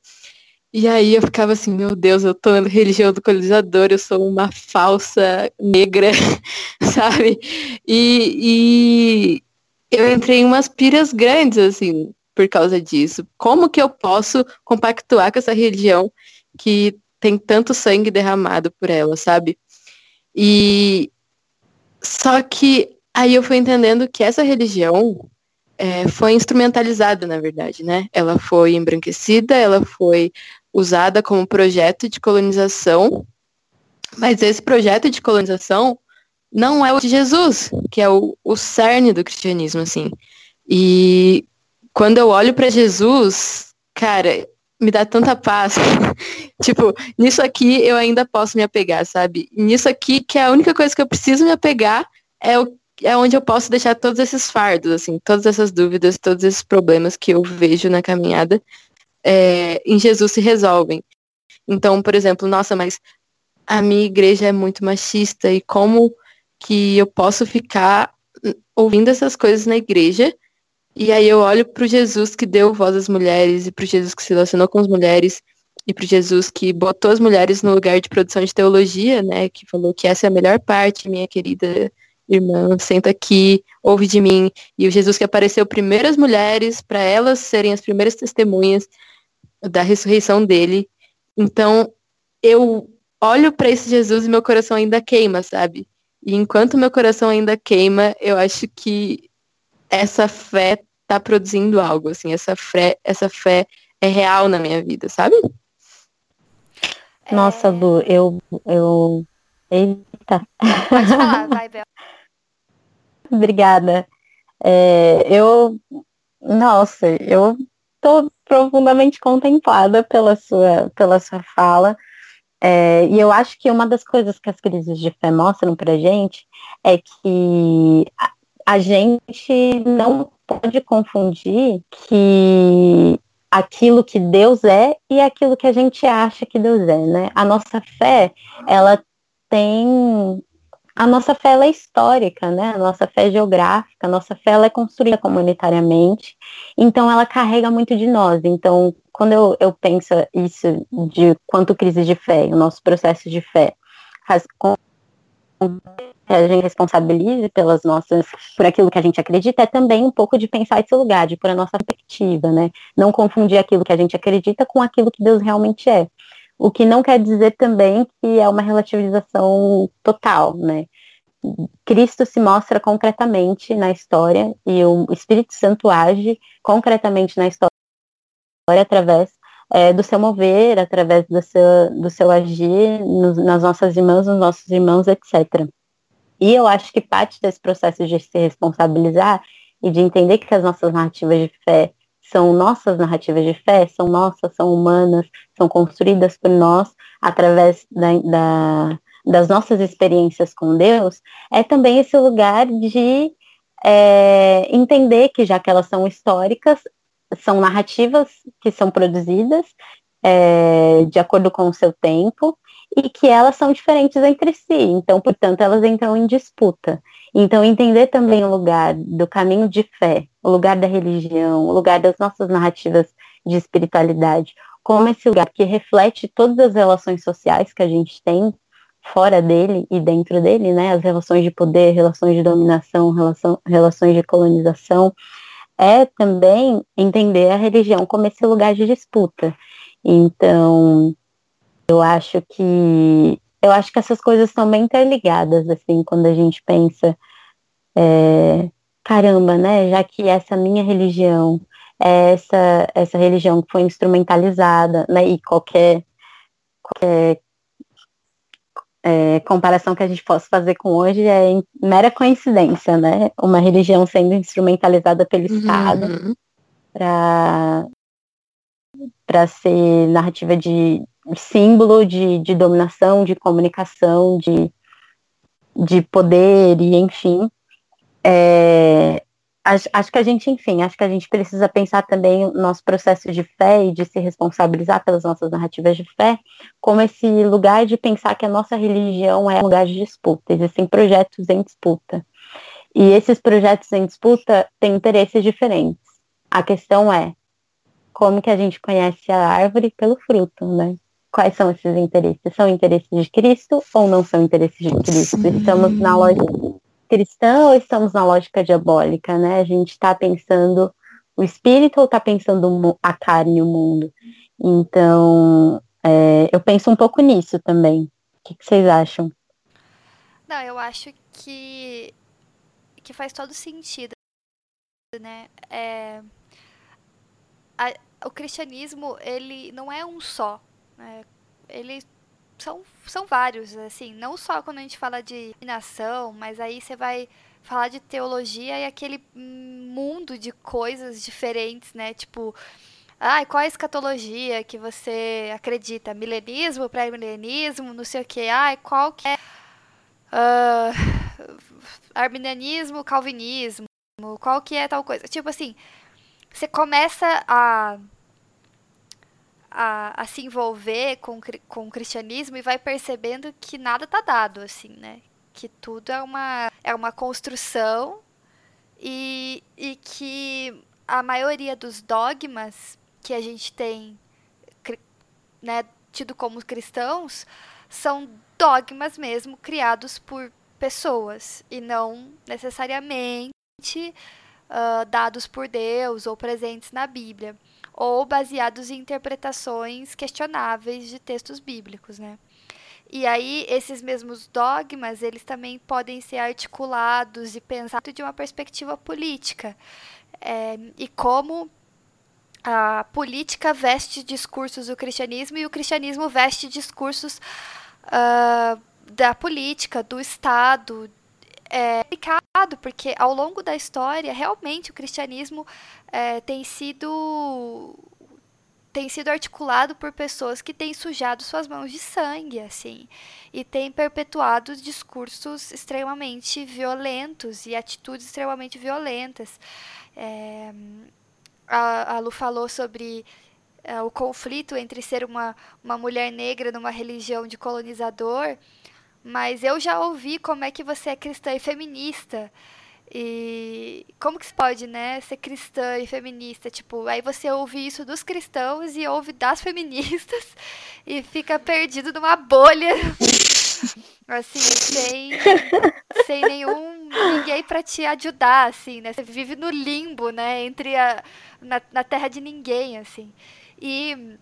E aí eu ficava assim, meu Deus, eu tô na religião do colonizador, eu sou uma falsa negra, [laughs] sabe? E, e eu entrei em umas piras grandes, assim, por causa disso. Como que eu posso compactuar com essa religião que tem tanto sangue derramado por ela, sabe? E só que aí eu fui entendendo que essa religião é, foi instrumentalizada, na verdade, né? Ela foi embranquecida, ela foi usada como projeto de colonização, mas esse projeto de colonização não é o de Jesus, que é o, o cerne do cristianismo, assim. E quando eu olho para Jesus, cara, me dá tanta paz. [laughs] tipo, nisso aqui eu ainda posso me apegar, sabe? Nisso aqui, que é a única coisa que eu preciso me apegar, é, o, é onde eu posso deixar todos esses fardos, assim, todas essas dúvidas, todos esses problemas que eu vejo na caminhada é, em Jesus se resolvem. Então, por exemplo, nossa, mas a minha igreja é muito machista e como que eu posso ficar ouvindo essas coisas na igreja E aí eu olho pro Jesus que deu voz às mulheres, e pro Jesus que se relacionou com as mulheres, e pro Jesus que botou as mulheres no lugar de produção de teologia, né? Que falou que essa é a melhor parte, minha querida irmã, senta aqui, ouve de mim. E o Jesus que apareceu primeiro às mulheres, para elas serem as primeiras testemunhas da ressurreição dele. Então, eu olho para esse Jesus e meu coração ainda queima, sabe? E enquanto meu coração ainda queima, eu acho que essa fé tá produzindo algo, assim, essa fé, essa fé é real na minha vida, sabe? Nossa, Lu, eu, eu. Eita. Pode falar, [laughs] vai, Bel. Obrigada. É, eu, nossa, eu tô profundamente contemplada pela sua, pela sua fala. É, e eu acho que uma das coisas que as crises de fé mostram pra gente é que a, a gente não pode confundir que aquilo que Deus é e aquilo que a gente acha que Deus é, né? A nossa fé, ela tem a nossa fé é histórica, né? A nossa fé é geográfica, a nossa fé é construída comunitariamente, então ela carrega muito de nós. Então, quando eu, eu penso isso de quanto crise de fé, o nosso processo de fé faz com que a gente responsabilize pelas nossas, por aquilo que a gente acredita, é também um pouco de pensar esse lugar, de por a nossa perspectiva, né? Não confundir aquilo que a gente acredita com aquilo que Deus realmente é. O que não quer dizer também que é uma relativização total, né? Cristo se mostra concretamente na história e o Espírito Santo age concretamente na história através é, do seu mover, através do seu, do seu agir nos, nas nossas irmãs, nos nossos irmãos, etc. E eu acho que parte desse processo de se responsabilizar e de entender que as nossas narrativas de fé são nossas narrativas de fé, são nossas, são humanas, são construídas por nós através da, da, das nossas experiências com Deus, é também esse lugar de é, entender que já que elas são históricas, são narrativas que são produzidas é, de acordo com o seu tempo e que elas são diferentes entre si. Então, portanto, elas entram em disputa. Então, entender também o lugar do caminho de fé, o lugar da religião, o lugar das nossas narrativas de espiritualidade, como esse lugar que reflete todas as relações sociais que a gente tem fora dele e dentro dele, né? As relações de poder, relações de dominação, relação, relações de colonização, é também entender a religião como esse lugar de disputa. Então, eu acho que eu acho que essas coisas estão bem interligadas, assim, quando a gente pensa, é, caramba, né, já que essa minha religião é essa, essa religião que foi instrumentalizada, né, e qualquer, qualquer é, comparação que a gente possa fazer com hoje é mera coincidência, né, uma religião sendo instrumentalizada pelo uhum. Estado para para ser narrativa de, símbolo de, de dominação, de comunicação, de, de poder e enfim. É, acho, acho, que a gente, enfim, acho que a gente precisa pensar também o nosso processo de fé e de se responsabilizar pelas nossas narrativas de fé, como esse lugar de pensar que a nossa religião é um lugar de disputa. Existem projetos em disputa. E esses projetos em disputa têm interesses diferentes. A questão é como que a gente conhece a árvore pelo fruto, né? Quais são esses interesses? São interesses de Cristo ou não são interesses de Cristo? Sim. Estamos na lógica cristã ou estamos na lógica diabólica, né? A gente está pensando o espírito ou está pensando a carne, o mundo? Então, é, eu penso um pouco nisso também. O que, que vocês acham? Não, eu acho que, que faz todo sentido, né? É, a, o cristianismo, ele não é um só, é, eles são, são vários, assim, não só quando a gente fala de nação, mas aí você vai falar de teologia e aquele mundo de coisas diferentes, né? Tipo, ai, qual é a escatologia que você acredita? Milenismo, pré-milenismo, não sei o que. Ai, qual que é uh, arminianismo, calvinismo, qual que é tal coisa? Tipo assim, você começa a a, a se envolver com, com o cristianismo e vai percebendo que nada tá dado, assim, né? Que tudo é uma, é uma construção e, e que a maioria dos dogmas que a gente tem né, tido como cristãos são dogmas mesmo criados por pessoas e não necessariamente uh, dados por Deus ou presentes na Bíblia ou baseados em interpretações questionáveis de textos bíblicos, né? E aí esses mesmos dogmas, eles também podem ser articulados e pensados de uma perspectiva política. É, e como a política veste discursos do cristianismo e o cristianismo veste discursos uh, da política, do Estado. É complicado, porque ao longo da história, realmente o cristianismo é, tem sido tem sido articulado por pessoas que têm sujado suas mãos de sangue, assim, e têm perpetuado discursos extremamente violentos e atitudes extremamente violentas. É, a, a Lu falou sobre é, o conflito entre ser uma, uma mulher negra numa religião de colonizador, mas eu já ouvi como é que você é cristã e feminista. E como que se pode, né, ser cristã e feminista? Tipo, aí você ouve isso dos cristãos e ouve das feministas [laughs] e fica perdido numa bolha. [laughs] assim, sem, sem nenhum ninguém para te ajudar, assim, né? Você vive no limbo, né, entre a na, na terra de ninguém, assim. E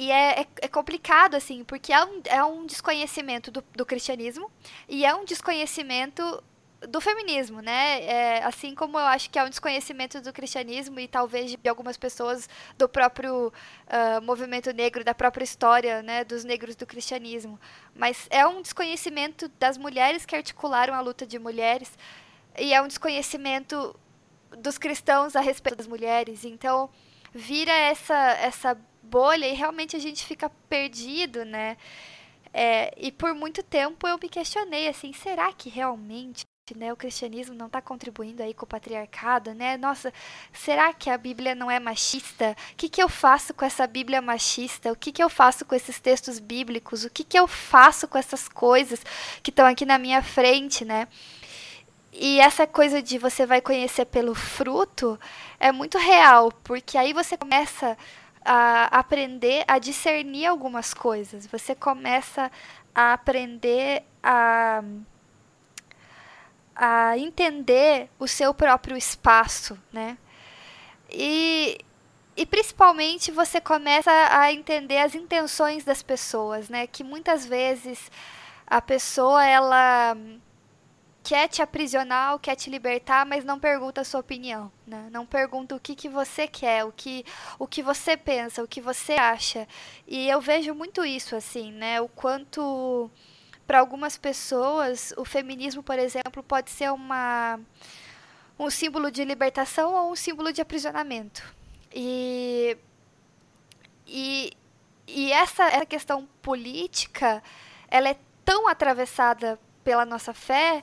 e é, é, é, complicado, assim, porque é um, é um desconhecimento do, do cristianismo e é um desconhecimento do feminismo, né? É, assim como eu acho que é um desconhecimento do cristianismo e talvez de algumas pessoas do próprio uh, movimento negro, da própria história, né, dos negros do cristianismo. Mas é um desconhecimento das mulheres que articularam a luta de mulheres e é um desconhecimento dos cristãos a respeito das mulheres. Então vira essa essa bolha e realmente a gente fica perdido, né? É, e por muito tempo eu me questionei assim, será que realmente né, o cristianismo não está contribuindo aí com o patriarcado, né? Nossa, será que a Bíblia não é machista? O que, que eu faço com essa Bíblia machista? O que, que eu faço com esses textos bíblicos? O que, que eu faço com essas coisas que estão aqui na minha frente, né? E essa coisa de você vai conhecer pelo fruto é muito real, porque aí você começa a aprender a discernir algumas coisas. Você começa a aprender a a entender o seu próprio espaço, né? E, e principalmente você começa a entender as intenções das pessoas, né? Que muitas vezes a pessoa ela quer te aprisionar ou quer te libertar, mas não pergunta a sua opinião, né? Não pergunta o que, que você quer, o que, o que você pensa, o que você acha. E eu vejo muito isso, assim, né? O quanto, para algumas pessoas, o feminismo, por exemplo, pode ser uma, um símbolo de libertação ou um símbolo de aprisionamento. E, e, e essa, essa questão política, ela é tão atravessada pela nossa fé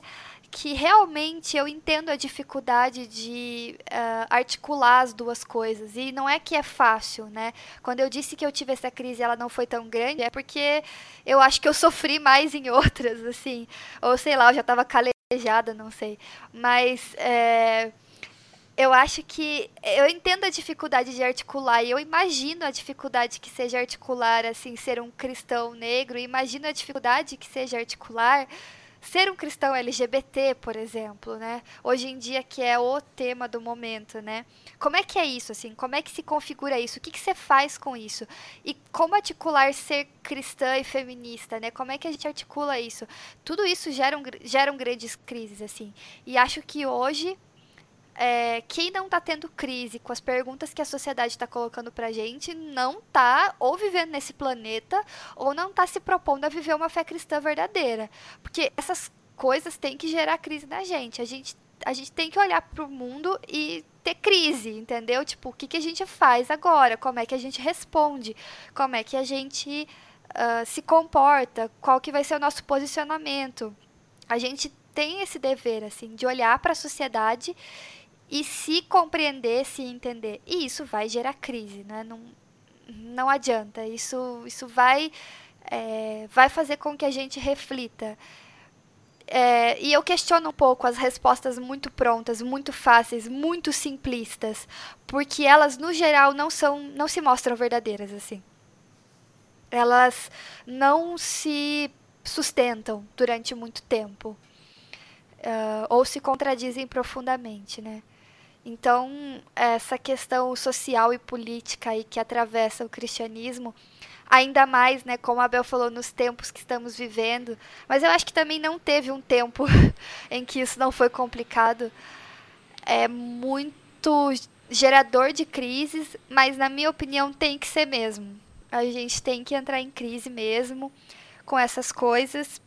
que realmente eu entendo a dificuldade de uh, articular as duas coisas. E não é que é fácil, né? Quando eu disse que eu tive essa crise ela não foi tão grande, é porque eu acho que eu sofri mais em outras, assim. Ou sei lá, eu já estava calejada, não sei. Mas. É, eu acho que eu entendo a dificuldade de articular e eu imagino a dificuldade que seja articular assim ser um cristão negro, imagino a dificuldade que seja articular ser um cristão LGBT, por exemplo, né? Hoje em dia que é o tema do momento, né? Como é que é isso, assim? Como é que se configura isso? O que, que você faz com isso? E como articular ser cristã e feminista, né? Como é que a gente articula isso? Tudo isso gera, um, geram grandes crises, assim. E acho que hoje é, quem não está tendo crise com as perguntas que a sociedade está colocando para gente não está ou vivendo nesse planeta ou não está se propondo a viver uma fé cristã verdadeira. Porque essas coisas têm que gerar crise na gente. A gente, a gente tem que olhar para o mundo e ter crise, entendeu? Tipo, o que, que a gente faz agora? Como é que a gente responde? Como é que a gente uh, se comporta? Qual que vai ser o nosso posicionamento? A gente tem esse dever, assim, de olhar para a sociedade e se compreender, se entender. E isso vai gerar crise, né? Não, não adianta. Isso, isso vai, é, vai fazer com que a gente reflita. É, e eu questiono um pouco as respostas muito prontas, muito fáceis, muito simplistas, porque elas no geral não são, não se mostram verdadeiras assim. Elas não se sustentam durante muito tempo uh, ou se contradizem profundamente, né? Então essa questão social e política aí que atravessa o cristianismo ainda mais, né, como a Abel falou, nos tempos que estamos vivendo. Mas eu acho que também não teve um tempo [laughs] em que isso não foi complicado. É muito gerador de crises, mas na minha opinião tem que ser mesmo. A gente tem que entrar em crise mesmo com essas coisas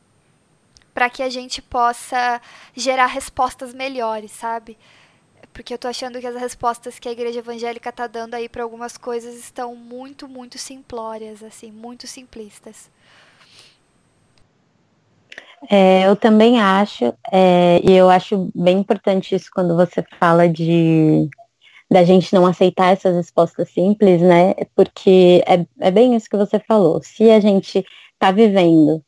para que a gente possa gerar respostas melhores, sabe? Porque eu tô achando que as respostas que a igreja evangélica tá dando aí para algumas coisas estão muito, muito simplórias, assim, muito simplistas. É, eu também acho, é, e eu acho bem importante isso quando você fala de da gente não aceitar essas respostas simples, né? Porque é, é bem isso que você falou. Se a gente está vivendo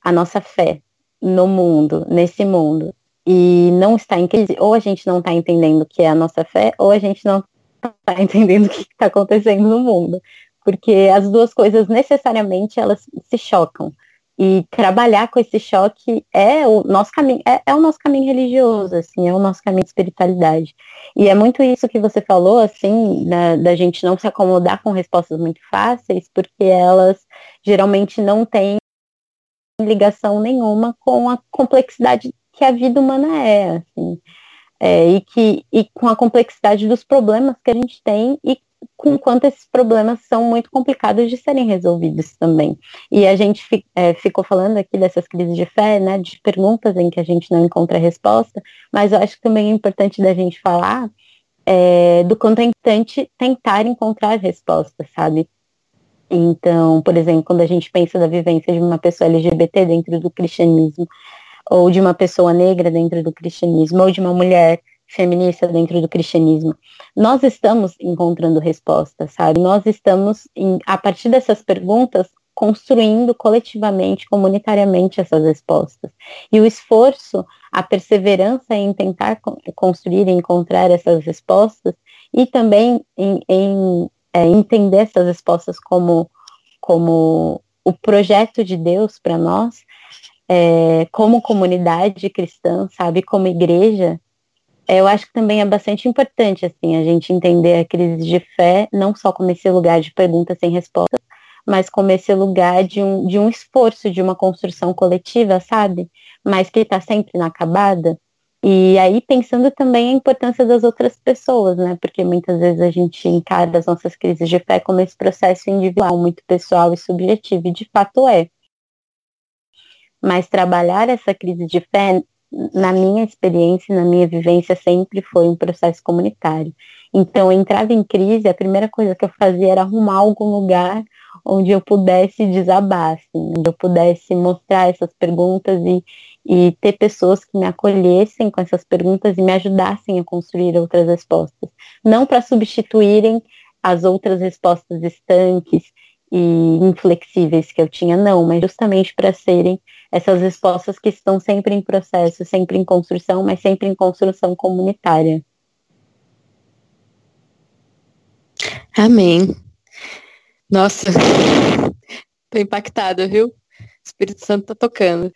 a nossa fé no mundo, nesse mundo, e não está em crise, ou a gente não está entendendo o que é a nossa fé, ou a gente não está [laughs] entendendo o que está acontecendo no mundo. Porque as duas coisas necessariamente elas se chocam. E trabalhar com esse choque é o nosso caminho, é, é, o nosso caminho religioso, assim, é o nosso caminho de espiritualidade. E é muito isso que você falou, assim, da, da gente não se acomodar com respostas muito fáceis, porque elas geralmente não têm ligação nenhuma com a complexidade que a vida humana é, assim, é, e que e com a complexidade dos problemas que a gente tem e com quanto esses problemas são muito complicados de serem resolvidos também. E a gente é, ficou falando aqui dessas crises de fé, né, de perguntas em que a gente não encontra resposta, mas eu acho que também é importante da gente falar é, do quanto é importante tentar encontrar respostas, sabe? Então, por exemplo, quando a gente pensa da vivência de uma pessoa LGBT dentro do cristianismo, ou de uma pessoa negra dentro do cristianismo, ou de uma mulher feminista dentro do cristianismo. Nós estamos encontrando respostas, sabe? Nós estamos, em, a partir dessas perguntas, construindo coletivamente, comunitariamente essas respostas. E o esforço, a perseverança em tentar construir e encontrar essas respostas, e também em, em é, entender essas respostas como, como o projeto de Deus para nós, é, como comunidade cristã, sabe, como igreja, é, eu acho que também é bastante importante, assim, a gente entender a crise de fé, não só como esse lugar de perguntas sem resposta, mas como esse lugar de um, de um esforço, de uma construção coletiva, sabe? Mas que está sempre inacabada. E aí pensando também a importância das outras pessoas, né? Porque muitas vezes a gente encara as nossas crises de fé como esse processo individual, muito pessoal e subjetivo, e de fato é. Mas trabalhar essa crise de fé, na minha experiência, na minha vivência, sempre foi um processo comunitário. Então, eu entrava em crise, a primeira coisa que eu fazia era arrumar algum lugar onde eu pudesse desabar, assim, onde eu pudesse mostrar essas perguntas e, e ter pessoas que me acolhessem com essas perguntas e me ajudassem a construir outras respostas. Não para substituírem as outras respostas estanques e inflexíveis que eu tinha, não, mas justamente para serem essas respostas que estão sempre em processo, sempre em construção, mas sempre em construção comunitária. Amém. Nossa, tô impactada, viu? O Espírito Santo tá tocando.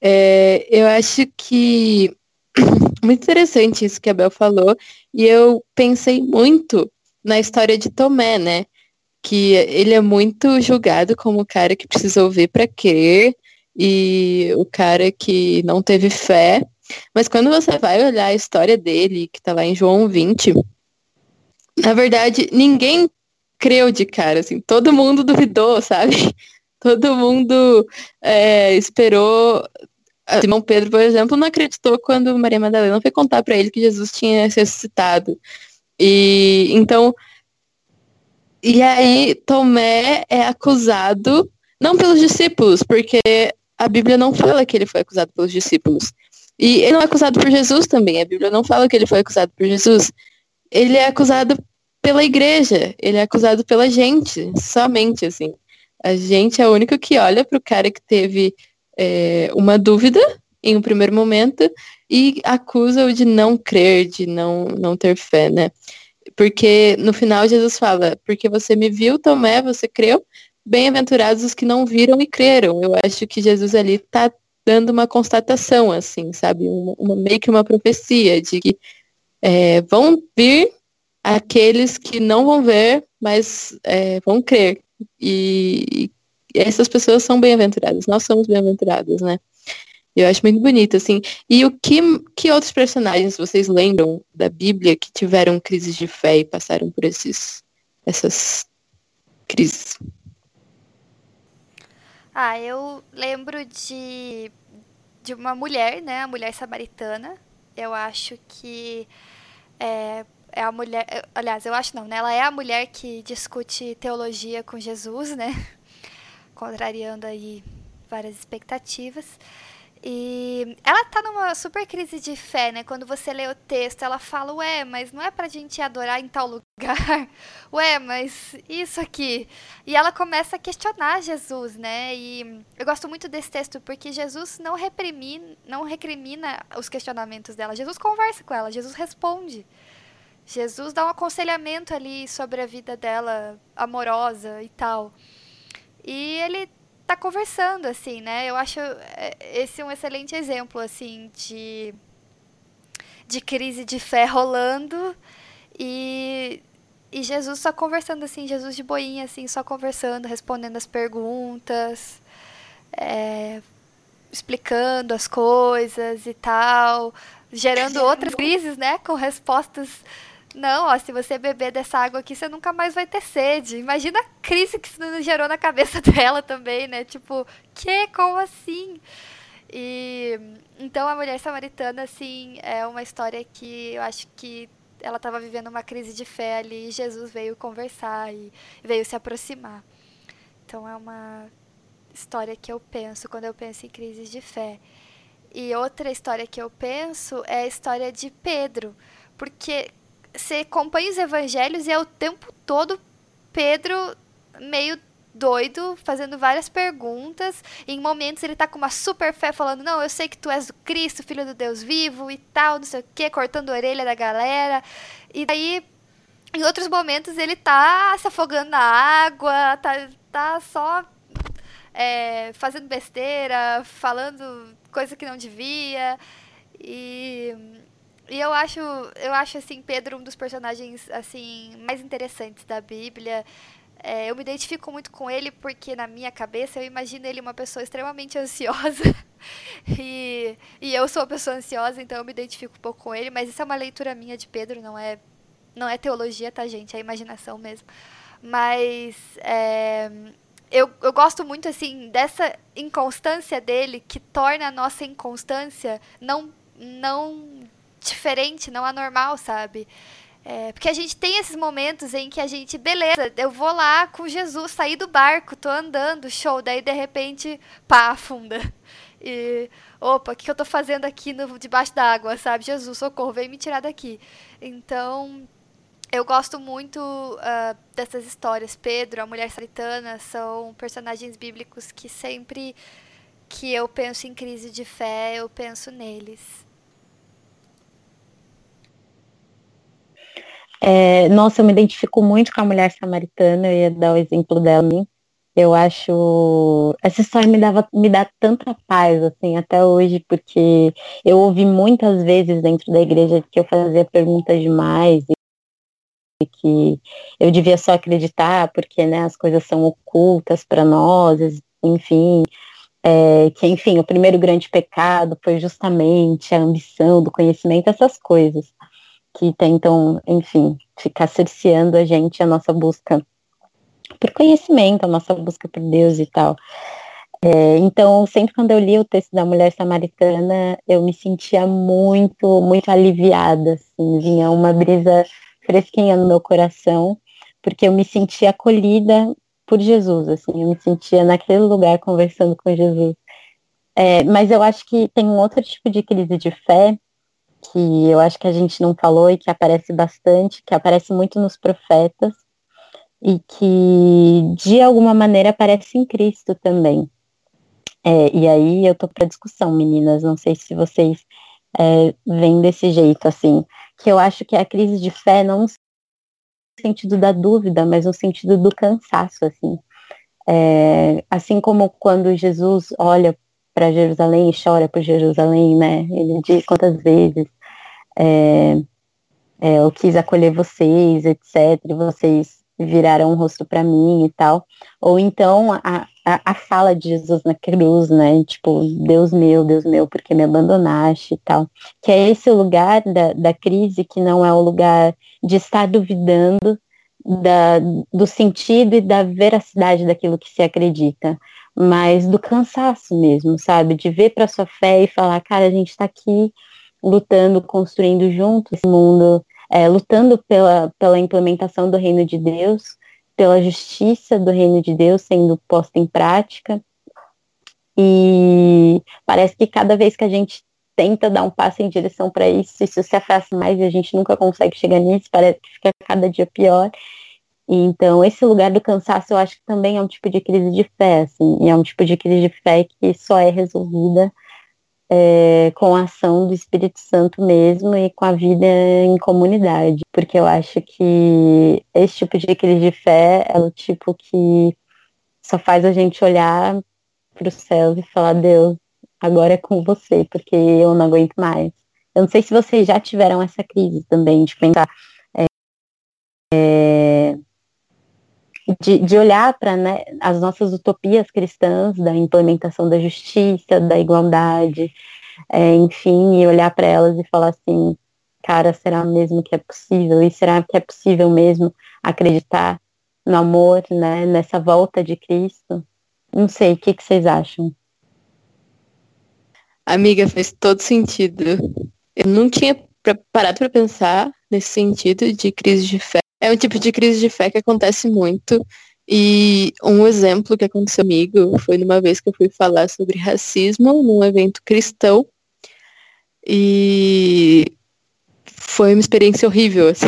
É, eu acho que [clears throat] muito interessante isso que a Bel falou, e eu pensei muito na história de Tomé, né? Que ele é muito julgado como o cara que precisou ver para crer, e o cara que não teve fé. Mas quando você vai olhar a história dele, que tá lá em João 20, na verdade, ninguém creu de cara, assim, todo mundo duvidou, sabe? [laughs] Todo mundo é, esperou. Simão Pedro, por exemplo, não acreditou quando Maria Madalena foi contar para ele que Jesus tinha ressuscitado. E então, e aí Tomé é acusado não pelos discípulos, porque a Bíblia não fala que ele foi acusado pelos discípulos. E ele não é acusado por Jesus também. A Bíblia não fala que ele foi acusado por Jesus. Ele é acusado pela igreja. Ele é acusado pela gente, somente, assim. A gente é o único que olha para o cara que teve é, uma dúvida em um primeiro momento e acusa-o de não crer, de não, não ter fé, né? Porque no final Jesus fala, porque você me viu, Tomé, você creu, bem-aventurados os que não viram e creram. Eu acho que Jesus ali está dando uma constatação, assim, sabe? Uma, uma, meio que uma profecia de que é, vão vir aqueles que não vão ver, mas é, vão crer. E, e essas pessoas são bem-aventuradas, nós somos bem-aventurados, né? Eu acho muito bonito, assim. E o que, que outros personagens vocês lembram da Bíblia que tiveram crises de fé e passaram por esses, essas crises? Ah, eu lembro de, de uma mulher, né? A mulher samaritana. Eu acho que é, é a mulher. Aliás, eu acho não, né? Ela é a mulher que discute teologia com Jesus, né? [laughs] Contrariando aí várias expectativas. E ela tá numa super crise de fé, né? Quando você lê o texto, ela fala, ué, mas não é pra gente adorar em tal lugar? [laughs] Ué, mas isso aqui. E ela começa a questionar Jesus, né? E eu gosto muito desse texto porque Jesus não reprimina, não recrimina os questionamentos dela. Jesus conversa com ela, Jesus responde. Jesus dá um aconselhamento ali sobre a vida dela amorosa e tal. E ele tá conversando, assim, né? Eu acho é, esse um excelente exemplo, assim, de, de crise de fé rolando e, e Jesus só conversando, assim, Jesus de boinha, assim, só conversando, respondendo as perguntas, é, explicando as coisas e tal, gerando outras crises, né? Com respostas não, ó, se você beber dessa água aqui, você nunca mais vai ter sede. Imagina a crise que isso gerou na cabeça [laughs] dela também, né? Tipo, que? Como assim? E então a mulher samaritana, assim, é uma história que eu acho que ela estava vivendo uma crise de fé ali e Jesus veio conversar e veio se aproximar. Então é uma história que eu penso quando eu penso em crises de fé. E outra história que eu penso é a história de Pedro, porque você acompanha os evangelhos e é o tempo todo Pedro meio doido, fazendo várias perguntas. Em momentos ele tá com uma super fé, falando: Não, eu sei que tu és o Cristo, filho do Deus vivo e tal, não sei o que, cortando a orelha da galera. E daí, em outros momentos, ele tá se afogando na água, tá, tá só é, fazendo besteira, falando coisa que não devia. E e eu acho, eu acho assim, Pedro um dos personagens assim mais interessantes da Bíblia. É, eu me identifico muito com ele porque na minha cabeça eu imagino ele uma pessoa extremamente [laughs] ansiosa. e, e eu sou uma pessoa ansiosa, então eu me identifico um pouco com ele, mas isso é uma leitura minha de Pedro, não é não é teologia, tá, gente? É imaginação mesmo. Mas é, eu, eu gosto muito, assim, dessa inconstância dele que torna a nossa inconstância não, não diferente, não anormal, sabe? É, porque a gente tem esses momentos em que a gente, beleza, eu vou lá com Jesus, sair do barco, tô andando, show, daí de repente, pá, afunda. E, opa, o que eu tô fazendo aqui no, debaixo da água, sabe? Jesus, socorro, vem me tirar daqui. Então, eu gosto muito uh, dessas histórias. Pedro, a mulher samaritana, são personagens bíblicos que sempre que eu penso em crise de fé, eu penso neles. É, nossa, eu me identifico muito com a mulher samaritana, eu ia dar o exemplo dela. Eu acho. Essa história me, dava, me dá tanta paz, assim, até hoje, porque eu ouvi muitas vezes dentro da igreja que eu fazia perguntas demais e que eu devia só acreditar porque né, as coisas são ocultas para nós, enfim. É, que, enfim, o primeiro grande pecado foi justamente a ambição do conhecimento, essas coisas que tentam, enfim, ficar cerceando a gente, a nossa busca por conhecimento, a nossa busca por Deus e tal. É, então, sempre quando eu li o texto da mulher samaritana, eu me sentia muito, muito aliviada, assim, vinha uma brisa fresquinha no meu coração, porque eu me sentia acolhida por Jesus, assim, eu me sentia naquele lugar conversando com Jesus. É, mas eu acho que tem um outro tipo de crise de fé que eu acho que a gente não falou e que aparece bastante, que aparece muito nos profetas e que de alguma maneira aparece em Cristo também. É, e aí eu tô para discussão, meninas. Não sei se vocês é, veem desse jeito, assim. Que eu acho que a crise de fé não no sentido da dúvida, mas no sentido do cansaço, assim. É, assim como quando Jesus olha para Jerusalém e chora por Jerusalém, né? Ele diz quantas vezes é, é, eu quis acolher vocês, etc. Vocês viraram um rosto para mim e tal. Ou então a, a, a, fala de Jesus na cruz, né? Tipo, Deus meu, Deus meu, porque me abandonaste e tal. Que é esse lugar da, da crise que não é o lugar de estar duvidando da, do sentido e da veracidade daquilo que se acredita, mas do cansaço mesmo, sabe? De ver para sua fé e falar, cara, a gente está aqui lutando, construindo juntos esse mundo é, lutando pela, pela implementação do reino de Deus, pela justiça do reino de Deus sendo posta em prática. E parece que cada vez que a gente tenta dar um passo em direção para isso, isso se afasta mais e a gente nunca consegue chegar nisso, parece que fica cada dia pior. Então, esse lugar do cansaço eu acho que também é um tipo de crise de fé, assim, é um tipo de crise de fé que só é resolvida é, com a ação do Espírito Santo mesmo e com a vida em comunidade, porque eu acho que esse tipo de crise de fé é o tipo que só faz a gente olhar para o céu e falar, Deus, agora é com você, porque eu não aguento mais. Eu não sei se vocês já tiveram essa crise também, de pensar é, de, de olhar para né, as nossas utopias cristãs da implementação da justiça, da igualdade, é, enfim, e olhar para elas e falar assim, cara, será mesmo que é possível? E será que é possível mesmo acreditar no amor, né, nessa volta de Cristo? Não sei, o que, que vocês acham? Amiga, faz todo sentido. Eu não tinha parado para pensar nesse sentido de crise de fé. É um tipo de crise de fé que acontece muito. E um exemplo que aconteceu comigo foi numa vez que eu fui falar sobre racismo num evento cristão. E foi uma experiência horrível, assim.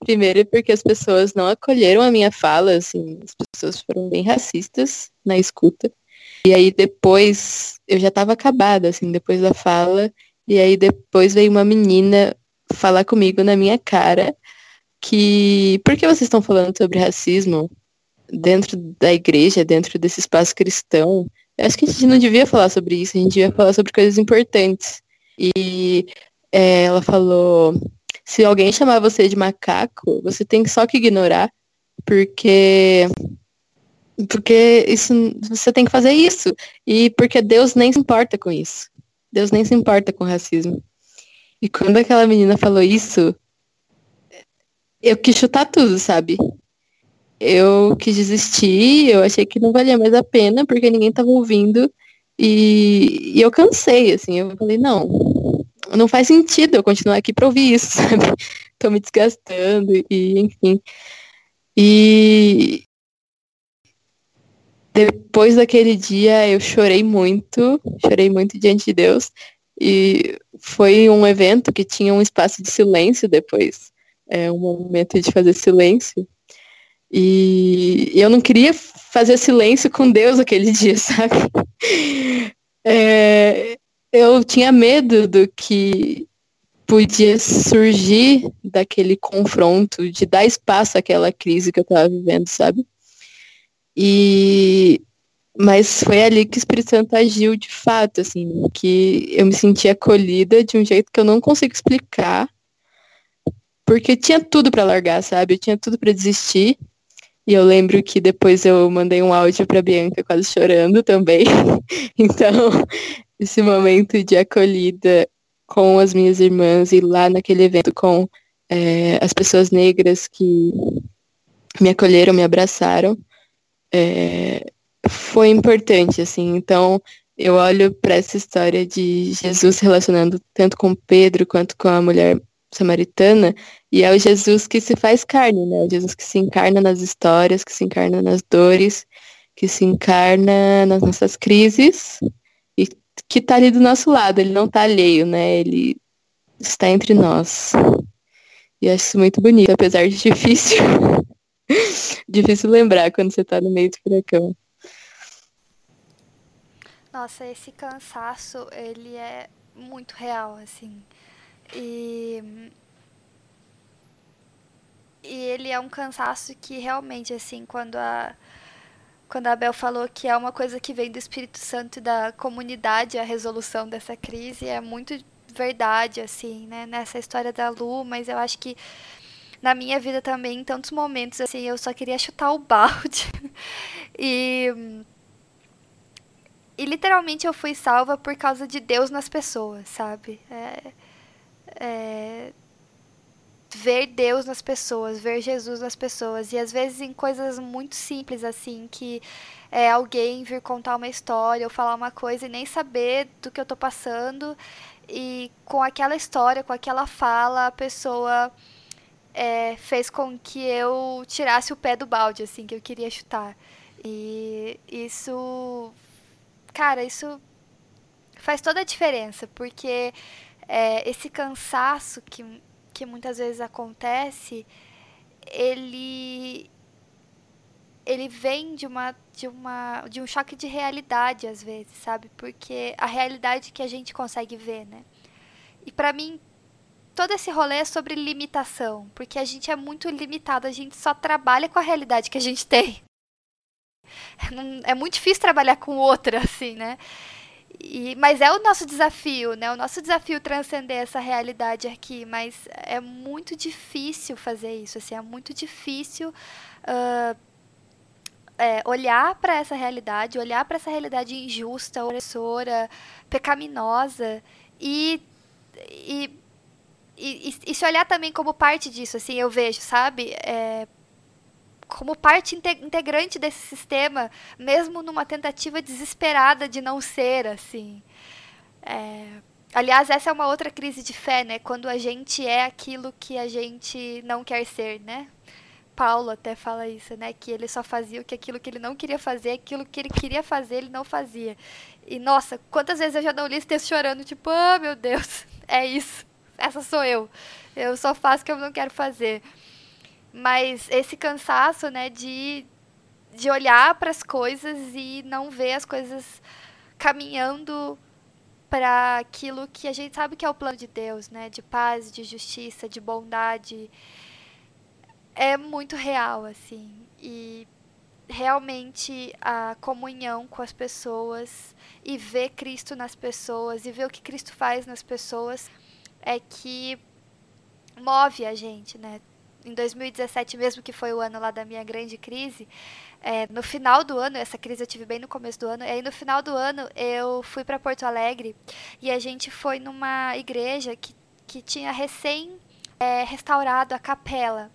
Primeiro porque as pessoas não acolheram a minha fala, assim, as pessoas foram bem racistas na escuta. E aí depois eu já estava acabada, assim, depois da fala. E aí depois veio uma menina falar comigo na minha cara que por que vocês estão falando sobre racismo dentro da igreja, dentro desse espaço cristão? Eu acho que a gente não devia falar sobre isso, a gente devia falar sobre coisas importantes. E é, ela falou, se alguém chamar você de macaco, você tem só que ignorar, porque porque isso você tem que fazer isso e porque Deus nem se importa com isso. Deus nem se importa com racismo. E quando aquela menina falou isso, eu quis chutar tudo, sabe? Eu quis desistir, eu achei que não valia mais a pena, porque ninguém tava ouvindo. E, e eu cansei, assim, eu falei, não, não faz sentido eu continuar aqui pra ouvir isso, [laughs] sabe? Tô me desgastando e enfim. E depois daquele dia eu chorei muito, chorei muito diante de Deus. E foi um evento que tinha um espaço de silêncio depois é um momento de fazer silêncio. E eu não queria fazer silêncio com Deus aquele [laughs] dia, sabe? É, eu tinha medo do que podia surgir daquele confronto, de dar espaço àquela crise que eu estava vivendo, sabe? E mas foi ali que o Espírito Santo agiu de fato, assim, que eu me senti acolhida de um jeito que eu não consigo explicar, porque tinha tudo para largar, sabe? Eu tinha tudo para desistir. E eu lembro que depois eu mandei um áudio para Bianca quase chorando também. [laughs] então, [laughs] esse momento de acolhida com as minhas irmãs e lá naquele evento com é, as pessoas negras que me acolheram, me abraçaram, é, foi importante, assim. Então, eu olho para essa história de Jesus relacionando tanto com Pedro quanto com a mulher samaritana, e é o Jesus que se faz carne, né? O Jesus que se encarna nas histórias, que se encarna nas dores, que se encarna nas nossas crises e que está ali do nosso lado, ele não está alheio, né? Ele está entre nós. E acho isso muito bonito, apesar de difícil. [laughs] difícil lembrar quando você está no meio do furacão. Nossa, esse cansaço, ele é muito real, assim. E e ele é um cansaço que realmente assim, quando a quando a Bel falou que é uma coisa que vem do Espírito Santo e da comunidade, a resolução dessa crise, é muito verdade, assim, né? Nessa história da Lu, mas eu acho que na minha vida também, em tantos momentos, assim, eu só queria chutar o balde. [laughs] e. E literalmente eu fui salva por causa de Deus nas pessoas, sabe? É, é, ver Deus nas pessoas, ver Jesus nas pessoas. E às vezes em coisas muito simples, assim, que é alguém vir contar uma história ou falar uma coisa e nem saber do que eu tô passando e com aquela história, com aquela fala, a pessoa é, fez com que eu tirasse o pé do balde, assim, que eu queria chutar. E isso, cara, isso faz toda a diferença, porque é, esse cansaço que, que muitas vezes acontece, ele ele vem de uma de uma de um choque de realidade às vezes, sabe? Porque a realidade que a gente consegue ver, né? E para mim todo esse rolê é sobre limitação, porque a gente é muito limitado, a gente só trabalha com a realidade que a gente tem. [laughs] É muito difícil trabalhar com outra assim, né? E, mas é o nosso desafio, né? O nosso desafio transcender essa realidade aqui, mas é muito difícil fazer isso, assim, é muito difícil uh, é, olhar para essa realidade, olhar para essa realidade injusta, opressora, pecaminosa e, e, e, e, se olhar também como parte disso, assim, eu vejo, sabe? É, como parte integrante desse sistema, mesmo numa tentativa desesperada de não ser, assim. É, aliás, essa é uma outra crise de fé, né? Quando a gente é aquilo que a gente não quer ser, né? Paulo até fala isso, né? Que ele só fazia o que aquilo que ele não queria fazer, aquilo que ele queria fazer, ele não fazia. E nossa, quantas vezes eu já não li esse texto chorando, tipo, ah, oh, meu Deus, [laughs] é isso. Essa sou eu. Eu só faço o que eu não quero fazer. Mas esse cansaço, né, de, de olhar para as coisas e não ver as coisas caminhando para aquilo que a gente sabe que é o plano de Deus, né, de paz, de justiça, de bondade é muito real, assim. E realmente a comunhão com as pessoas e ver Cristo nas pessoas e ver o que Cristo faz nas pessoas é que move a gente, né? Em 2017 mesmo, que foi o ano lá da minha grande crise, é, no final do ano, essa crise eu tive bem no começo do ano, e aí no final do ano eu fui para Porto Alegre e a gente foi numa igreja que, que tinha recém é, restaurado a capela.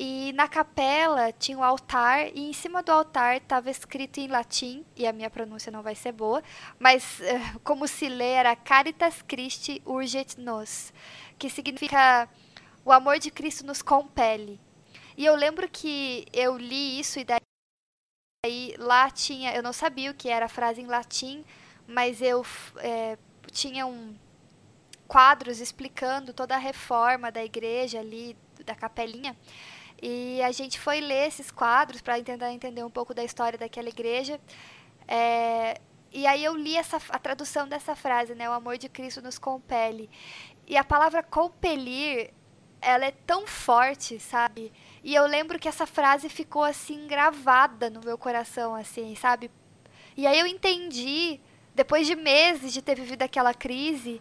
E na capela tinha um altar e em cima do altar estava escrito em latim, e a minha pronúncia não vai ser boa, mas uh, como se lê era Caritas Christi urget nos, que significa o amor de Cristo nos compele. E eu lembro que eu li isso e daí aí, lá tinha, eu não sabia o que era a frase em latim, mas eu é, tinha um quadros explicando toda a reforma da igreja ali, da capelinha. E a gente foi ler esses quadros para tentar entender um pouco da história daquela igreja. É, e aí eu li essa, a tradução dessa frase, né? O amor de Cristo nos compele. E a palavra compelir, ela é tão forte, sabe? E eu lembro que essa frase ficou assim gravada no meu coração, assim, sabe? E aí eu entendi, depois de meses de ter vivido aquela crise,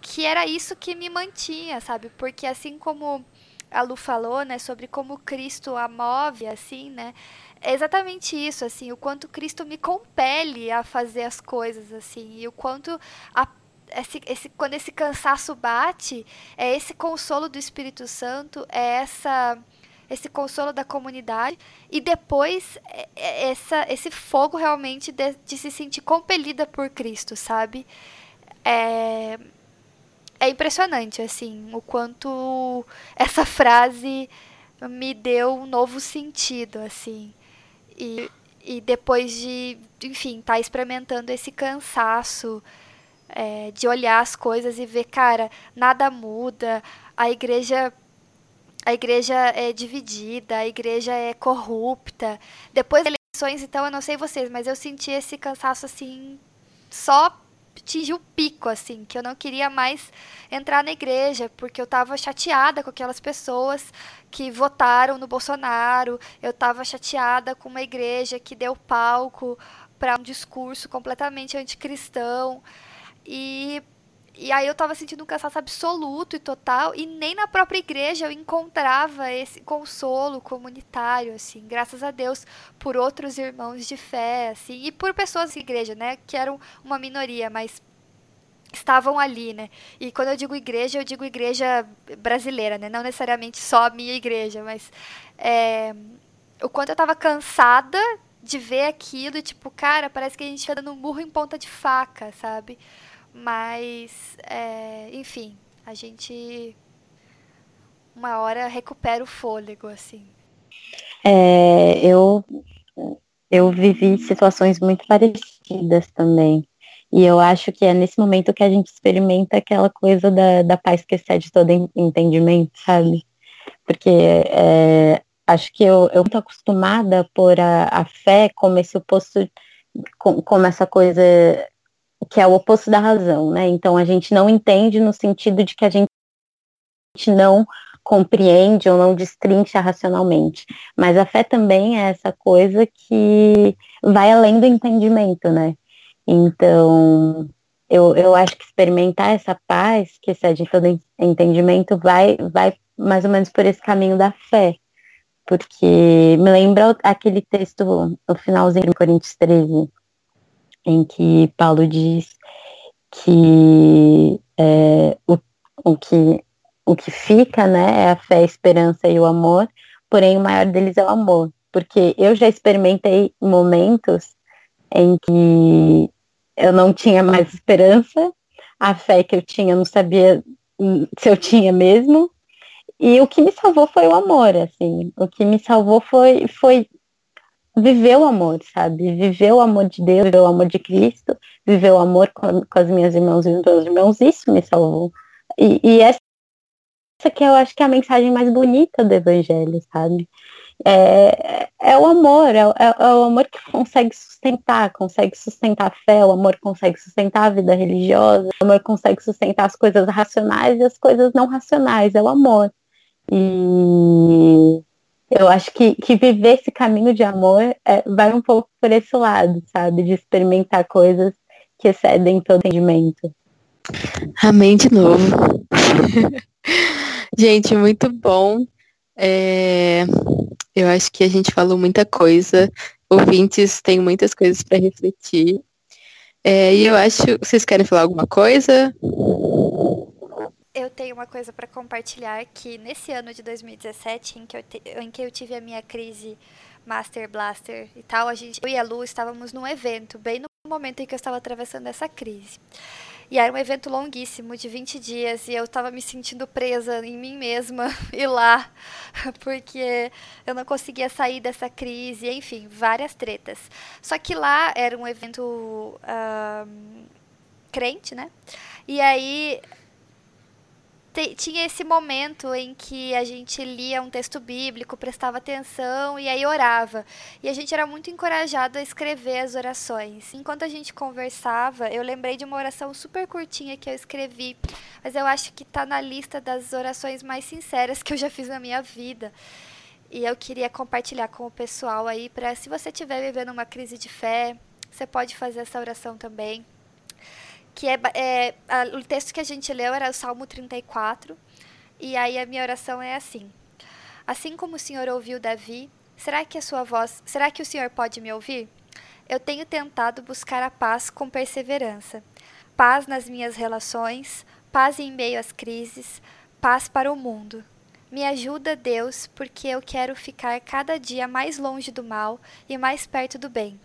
que era isso que me mantinha, sabe? Porque assim como a Lu falou, né, sobre como Cristo a move, assim, né, é exatamente isso, assim, o quanto Cristo me compele a fazer as coisas, assim, e o quanto a, esse, esse, quando esse cansaço bate, é esse consolo do Espírito Santo, é essa esse consolo da comunidade e depois é, é essa, esse fogo realmente de, de se sentir compelida por Cristo, sabe? É, é impressionante, assim, o quanto essa frase me deu um novo sentido, assim. E, e depois de, enfim, estar tá experimentando esse cansaço é, de olhar as coisas e ver, cara, nada muda, a igreja. A igreja é dividida, a igreja é corrupta. Depois das eleições, então, eu não sei vocês, mas eu senti esse cansaço assim só atingiu o pico, assim, que eu não queria mais entrar na igreja, porque eu estava chateada com aquelas pessoas que votaram no Bolsonaro, eu estava chateada com uma igreja que deu palco para um discurso completamente anticristão. E e aí eu tava sentindo um cansaço absoluto e total, e nem na própria igreja eu encontrava esse consolo comunitário, assim, graças a Deus por outros irmãos de fé, assim, e por pessoas da igreja, né, que eram uma minoria, mas estavam ali, né? E quando eu digo igreja, eu digo igreja brasileira, né? Não necessariamente só a minha igreja, mas é, o quanto eu tava cansada de ver aquilo, e, tipo, cara, parece que a gente tá dando um burro em ponta de faca, sabe? Mas, é, enfim, a gente uma hora recupera o fôlego, assim. É, eu, eu vivi situações muito parecidas também. E eu acho que é nesse momento que a gente experimenta aquela coisa da, da paz que excede todo entendimento, sabe? Porque é, acho que eu, estou acostumada por a, a fé como esse oposto, como essa coisa que é o oposto da razão, né? Então a gente não entende no sentido de que a gente não compreende ou não destrincha racionalmente. Mas a fé também é essa coisa que vai além do entendimento, né? Então, eu, eu acho que experimentar essa paz, que excede todo entendimento, vai, vai mais ou menos por esse caminho da fé. Porque me lembra aquele texto, no finalzinho de Coríntios 13, em que Paulo diz que é, o, o, que o que fica né, é a fé, a esperança e o amor, porém o maior deles é o amor. Porque eu já experimentei momentos em que eu não tinha mais esperança, a fé que eu tinha eu não sabia se eu tinha mesmo, e o que me salvou foi o amor, assim. O que me salvou foi, foi viver o amor, sabe? Viver o amor de Deus, viver o amor de Cristo, viver o amor com, com as minhas irmãs e meus irmãos, isso me salvou. E, e essa que eu acho que é a mensagem mais bonita do Evangelho, sabe? É, é o amor, é, é, é, o amor que consegue sustentar, consegue sustentar a fé, o amor consegue sustentar a vida religiosa, o amor consegue sustentar as coisas racionais e as coisas não racionais, é o amor. E eu acho que, que viver esse caminho de amor é, vai um pouco por esse lado, sabe? De experimentar coisas que excedem todo entendimento. Amém de novo. [laughs] gente, muito bom. É, eu acho que a gente falou muita coisa. Ouvintes têm muitas coisas para refletir. É, e eu acho. Vocês querem falar alguma coisa? Eu tenho uma coisa para compartilhar que nesse ano de 2017, em que, eu te, em que eu tive a minha crise Master Blaster e tal, a gente, eu e a Lu estávamos num evento, bem no momento em que eu estava atravessando essa crise. E era um evento longuíssimo, de 20 dias, e eu estava me sentindo presa em mim mesma [laughs] e lá, [laughs] porque eu não conseguia sair dessa crise, enfim, várias tretas. Só que lá era um evento crente, né? E aí tinha esse momento em que a gente lia um texto bíblico, prestava atenção e aí orava. E a gente era muito encorajado a escrever as orações. Enquanto a gente conversava, eu lembrei de uma oração super curtinha que eu escrevi, mas eu acho que está na lista das orações mais sinceras que eu já fiz na minha vida. E eu queria compartilhar com o pessoal aí para se você estiver vivendo uma crise de fé, você pode fazer essa oração também que é, é a, o texto que a gente leu era o Salmo 34, e aí a minha oração é assim: Assim como o Senhor ouviu Davi, será que a sua voz, será que o Senhor pode me ouvir? Eu tenho tentado buscar a paz com perseverança. Paz nas minhas relações, paz em meio às crises, paz para o mundo. Me ajuda, Deus, porque eu quero ficar cada dia mais longe do mal e mais perto do bem.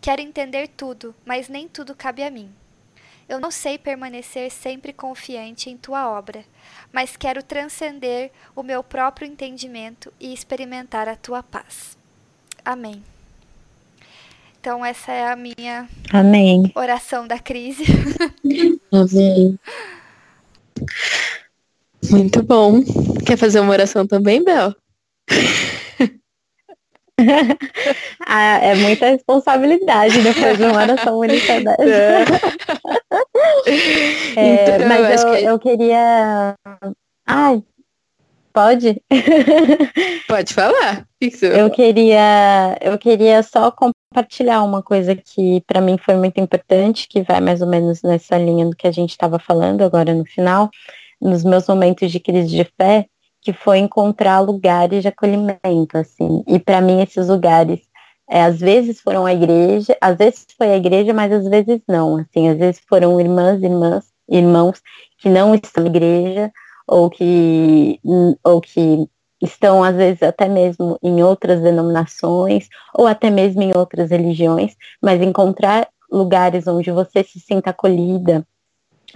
Quero entender tudo, mas nem tudo cabe a mim. Eu não sei permanecer sempre confiante em tua obra, mas quero transcender o meu próprio entendimento e experimentar a tua paz. Amém. Então, essa é a minha Amém. oração da crise. Amém. Muito bom. Quer fazer uma oração também, Bel? [laughs] ah, é muita responsabilidade depois de uma oração bonita dessa. É. [laughs] é, então, mas eu, eu, que... eu queria. Ai, pode? [laughs] Pode falar. Eu queria, eu queria só compartilhar uma coisa que para mim foi muito importante, que vai mais ou menos nessa linha do que a gente estava falando agora no final, nos meus momentos de crise de fé, que foi encontrar lugares de acolhimento, assim. E para mim esses lugares, é, às vezes foram a igreja, às vezes foi a igreja, mas às vezes não, assim. Às vezes foram irmãs, irmãs, irmãos que não estão na igreja ou que ou que estão às vezes até mesmo em outras denominações ou até mesmo em outras religiões, mas encontrar lugares onde você se sinta acolhida,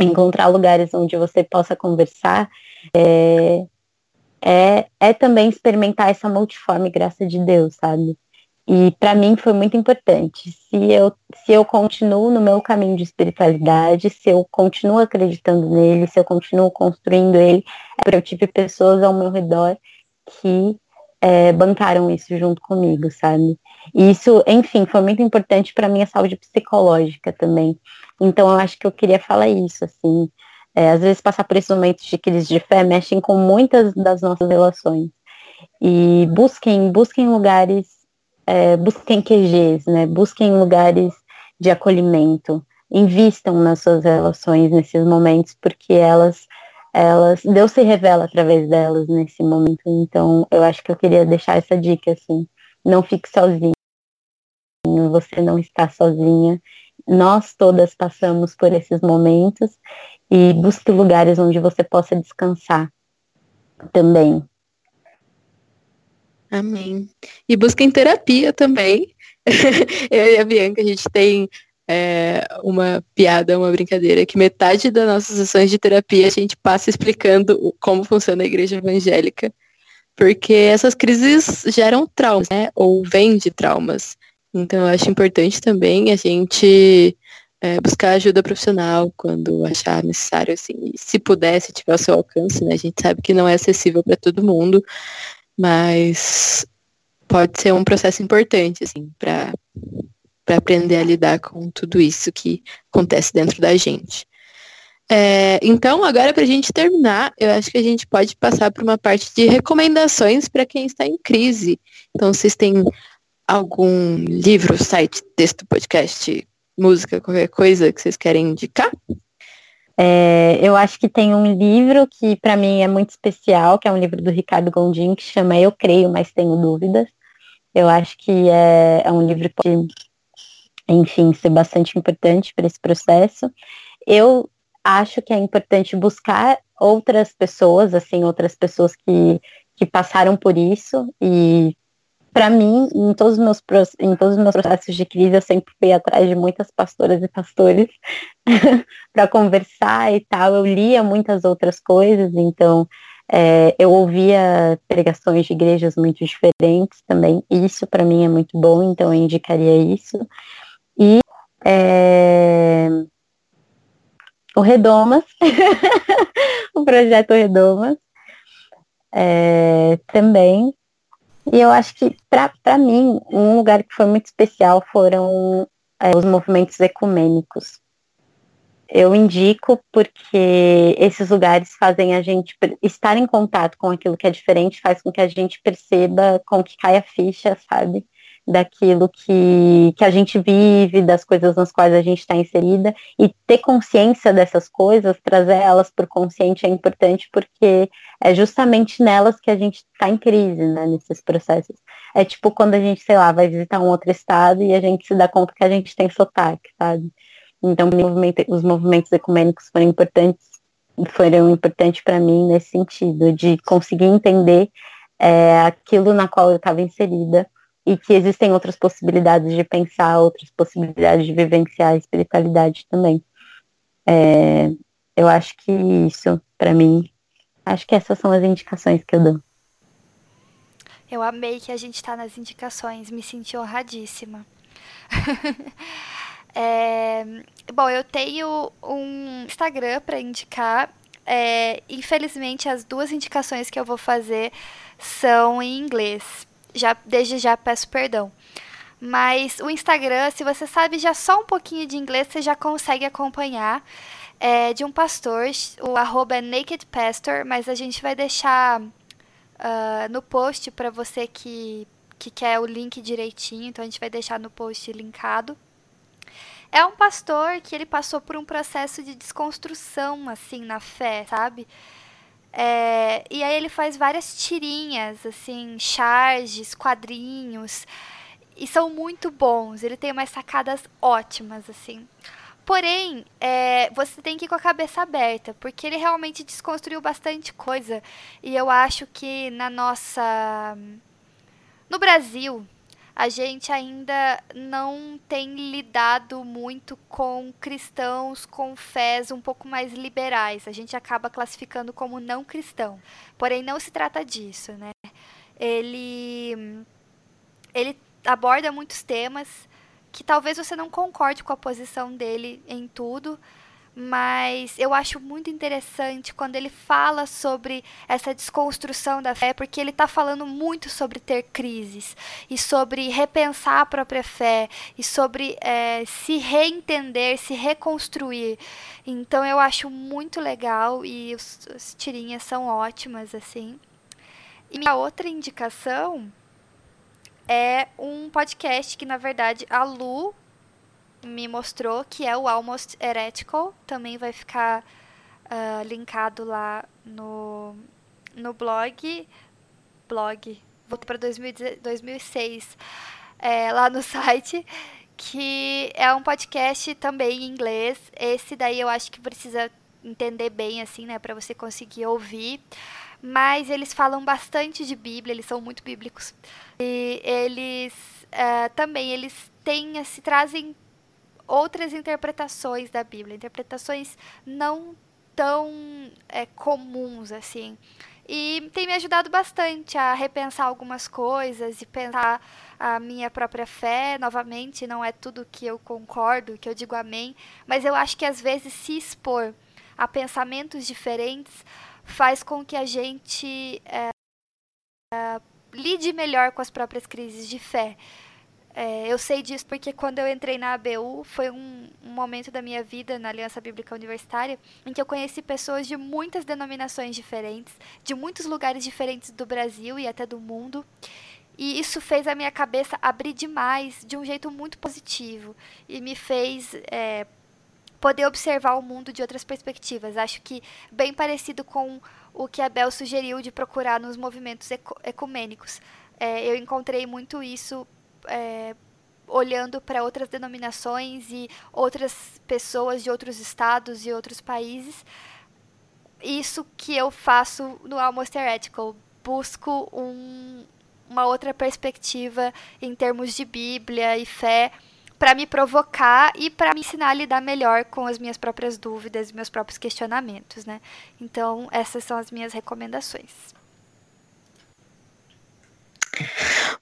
encontrar lugares onde você possa conversar, é, é, é também experimentar essa multiforme graça de Deus, sabe? E para mim foi muito importante. Se eu, se eu continuo no meu caminho de espiritualidade, se eu continuo acreditando nele, se eu continuo construindo ele, é porque eu tive pessoas ao meu redor que é, bancaram isso junto comigo, sabe? E isso, enfim, foi muito importante para minha saúde psicológica também. Então eu acho que eu queria falar isso, assim. É, às vezes passar por esses momentos de crise de fé mexem com muitas das nossas relações. E busquem, busquem lugares, é, busquem QGs, né? Busquem lugares de acolhimento. Invistam nas suas relações nesses momentos, porque elas, elas, Deus se revela através delas nesse momento. Então, eu acho que eu queria deixar essa dica, assim. Não fique sozinho. Você não está sozinha. Nós todas passamos por esses momentos e busque lugares onde você possa descansar também. Amém. E busquem terapia também. [laughs] Eu e a Bianca, a gente tem é, uma piada, uma brincadeira, que metade das nossas sessões de terapia a gente passa explicando como funciona a igreja evangélica. Porque essas crises geram traumas, né? Ou vêm de traumas. Então eu acho importante também a gente é, buscar ajuda profissional quando achar necessário, assim, se puder, se tiver ao seu alcance, né? A gente sabe que não é acessível para todo mundo, mas pode ser um processo importante, assim, para aprender a lidar com tudo isso que acontece dentro da gente. É, então, agora para a gente terminar, eu acho que a gente pode passar para uma parte de recomendações para quem está em crise. Então, vocês têm algum livro, site, texto, podcast, música, qualquer coisa que vocês querem indicar? É, eu acho que tem um livro que para mim é muito especial, que é um livro do Ricardo Gondim, que chama Eu Creio, mas Tenho Dúvidas. Eu acho que é, é um livro que pode, enfim, ser bastante importante para esse processo. Eu acho que é importante buscar outras pessoas, assim, outras pessoas que, que passaram por isso e para mim, em todos, os meus, em todos os meus processos de crise, eu sempre fui atrás de muitas pastoras e pastores [laughs] para conversar e tal. Eu lia muitas outras coisas, então é, eu ouvia pregações de igrejas muito diferentes também. Isso para mim é muito bom, então eu indicaria isso. E é, o Redomas, [laughs] o projeto Redomas, é, também e eu acho que, para mim, um lugar que foi muito especial foram é, os movimentos ecumênicos. Eu indico porque esses lugares fazem a gente estar em contato com aquilo que é diferente, faz com que a gente perceba, com que caia a ficha, sabe? Daquilo que, que a gente vive, das coisas nas quais a gente está inserida, e ter consciência dessas coisas, trazer elas para o consciente é importante porque é justamente nelas que a gente está em crise, né, nesses processos. É tipo quando a gente, sei lá, vai visitar um outro estado e a gente se dá conta que a gente tem sotaque, sabe? Então, os movimentos ecumênicos foram importantes, foram importantes para mim nesse sentido, de conseguir entender é, aquilo na qual eu estava inserida e que existem outras possibilidades de pensar, outras possibilidades de vivenciar a espiritualidade também. É, eu acho que isso, para mim, acho que essas são as indicações que eu dou. Eu amei que a gente está nas indicações, me senti honradíssima. [laughs] é, bom, eu tenho um Instagram para indicar. É, infelizmente, as duas indicações que eu vou fazer são em inglês. Já desde já peço perdão. Mas o Instagram, se você sabe já só um pouquinho de inglês, você já consegue acompanhar. É de um pastor, o arroba é Naked Pastor, mas a gente vai deixar uh, no post para você que, que quer o link direitinho, então a gente vai deixar no post linkado. É um pastor que ele passou por um processo de desconstrução, assim, na fé, sabe? É, e aí ele faz várias tirinhas, assim, charges, quadrinhos, e são muito bons. Ele tem umas sacadas ótimas, assim. Porém, é, você tem que ir com a cabeça aberta, porque ele realmente desconstruiu bastante coisa. E eu acho que na nossa. No Brasil, a gente ainda não tem lidado muito com cristãos com fés um pouco mais liberais. A gente acaba classificando como não cristão. Porém, não se trata disso, né? Ele, ele aborda muitos temas que talvez você não concorde com a posição dele em tudo, mas eu acho muito interessante quando ele fala sobre essa desconstrução da fé, porque ele está falando muito sobre ter crises e sobre repensar a própria fé e sobre é, se reentender, se reconstruir. Então eu acho muito legal e os, as tirinhas são ótimas assim. E minha outra indicação é um podcast que na verdade a Lu me mostrou que é o Almost Heretical. Também vai ficar uh, linkado lá no, no blog. Blog. Voltei para 2006. É, lá no [laughs] site. Que é um podcast também em inglês. Esse daí eu acho que precisa entender bem, assim, né? para você conseguir ouvir. Mas eles falam bastante de Bíblia, eles são muito bíblicos. E eles uh, também eles têm, se trazem outras interpretações da Bíblia, interpretações não tão é, comuns assim. E tem me ajudado bastante a repensar algumas coisas e pensar a minha própria fé. Novamente, não é tudo que eu concordo, que eu digo amém, mas eu acho que às vezes se expor a pensamentos diferentes faz com que a gente é, é, lide melhor com as próprias crises de fé. É, eu sei disso porque quando eu entrei na ABU foi um, um, momento da minha vida na Aliança Bíblica Universitária em que eu conheci pessoas de muitas denominações diferentes, de muitos lugares diferentes do Brasil e até do mundo. E isso fez a minha cabeça abrir demais, de um jeito muito positivo, e me fez é, poder observar o mundo de outras perspectivas. Acho que bem parecido com o que a Bel sugeriu de procurar nos movimentos ecumênicos. É, eu encontrei muito isso é, olhando para outras denominações e outras pessoas de outros estados e outros países. Isso que eu faço no Almost Heretical. Busco um, uma outra perspectiva em termos de Bíblia e fé para me provocar e para me ensinar a lidar melhor com as minhas próprias dúvidas, meus próprios questionamentos, né? Então, essas são as minhas recomendações.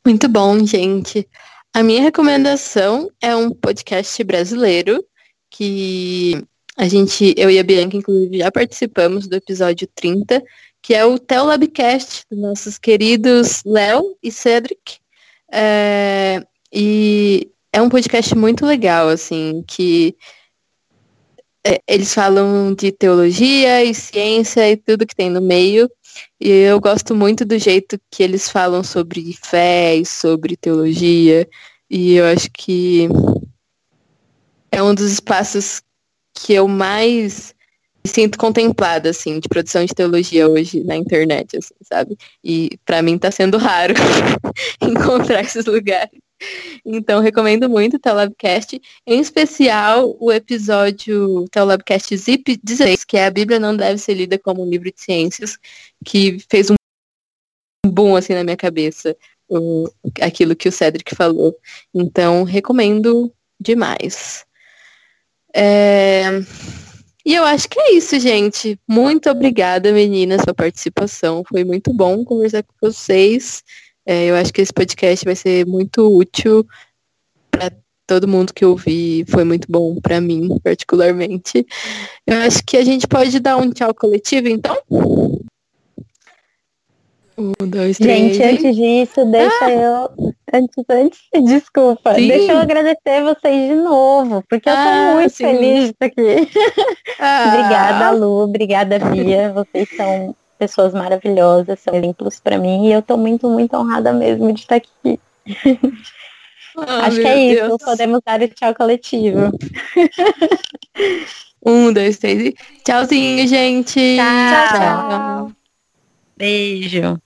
Muito bom, gente. A minha recomendação é um podcast brasileiro que a gente, eu e a Bianca, inclusive, já participamos do episódio 30, que é o Teolabcast, dos nossos queridos Léo e Cedric. É, e é um podcast muito legal, assim, que é, eles falam de teologia e ciência e tudo que tem no meio. E eu gosto muito do jeito que eles falam sobre fé e sobre teologia. E eu acho que é um dos espaços que eu mais me sinto contemplada, assim, de produção de teologia hoje na internet, assim, sabe? E para mim tá sendo raro [laughs] encontrar esses lugares. Então, recomendo muito o Telabcast, em especial o episódio Telabcast Zip 16, que é a Bíblia não deve ser lida como um livro de ciências, que fez um boom assim na minha cabeça, o, aquilo que o Cedric falou. Então, recomendo demais. É... E eu acho que é isso, gente. Muito obrigada, meninas, pela participação. Foi muito bom conversar com vocês. É, eu acho que esse podcast vai ser muito útil para todo mundo que ouvi. Foi muito bom para mim, particularmente. Eu acho que a gente pode dar um tchau coletivo, então? Um, dois, três. Gente, antes disso, deixa ah. eu. Antes, antes, [laughs] desculpa. Sim. Deixa eu agradecer vocês de novo, porque eu tô ah, muito sim. feliz de estar aqui. Ah. [laughs] obrigada, Lu. Obrigada, Bia. Vocês são pessoas maravilhosas, são exemplos para mim e eu tô muito, muito honrada mesmo de estar aqui. Ah, Acho que é isso, Deus. podemos dar o tchau coletivo. [laughs] um, dois, três e tchauzinho, gente. tchau. tchau. tchau. Beijo.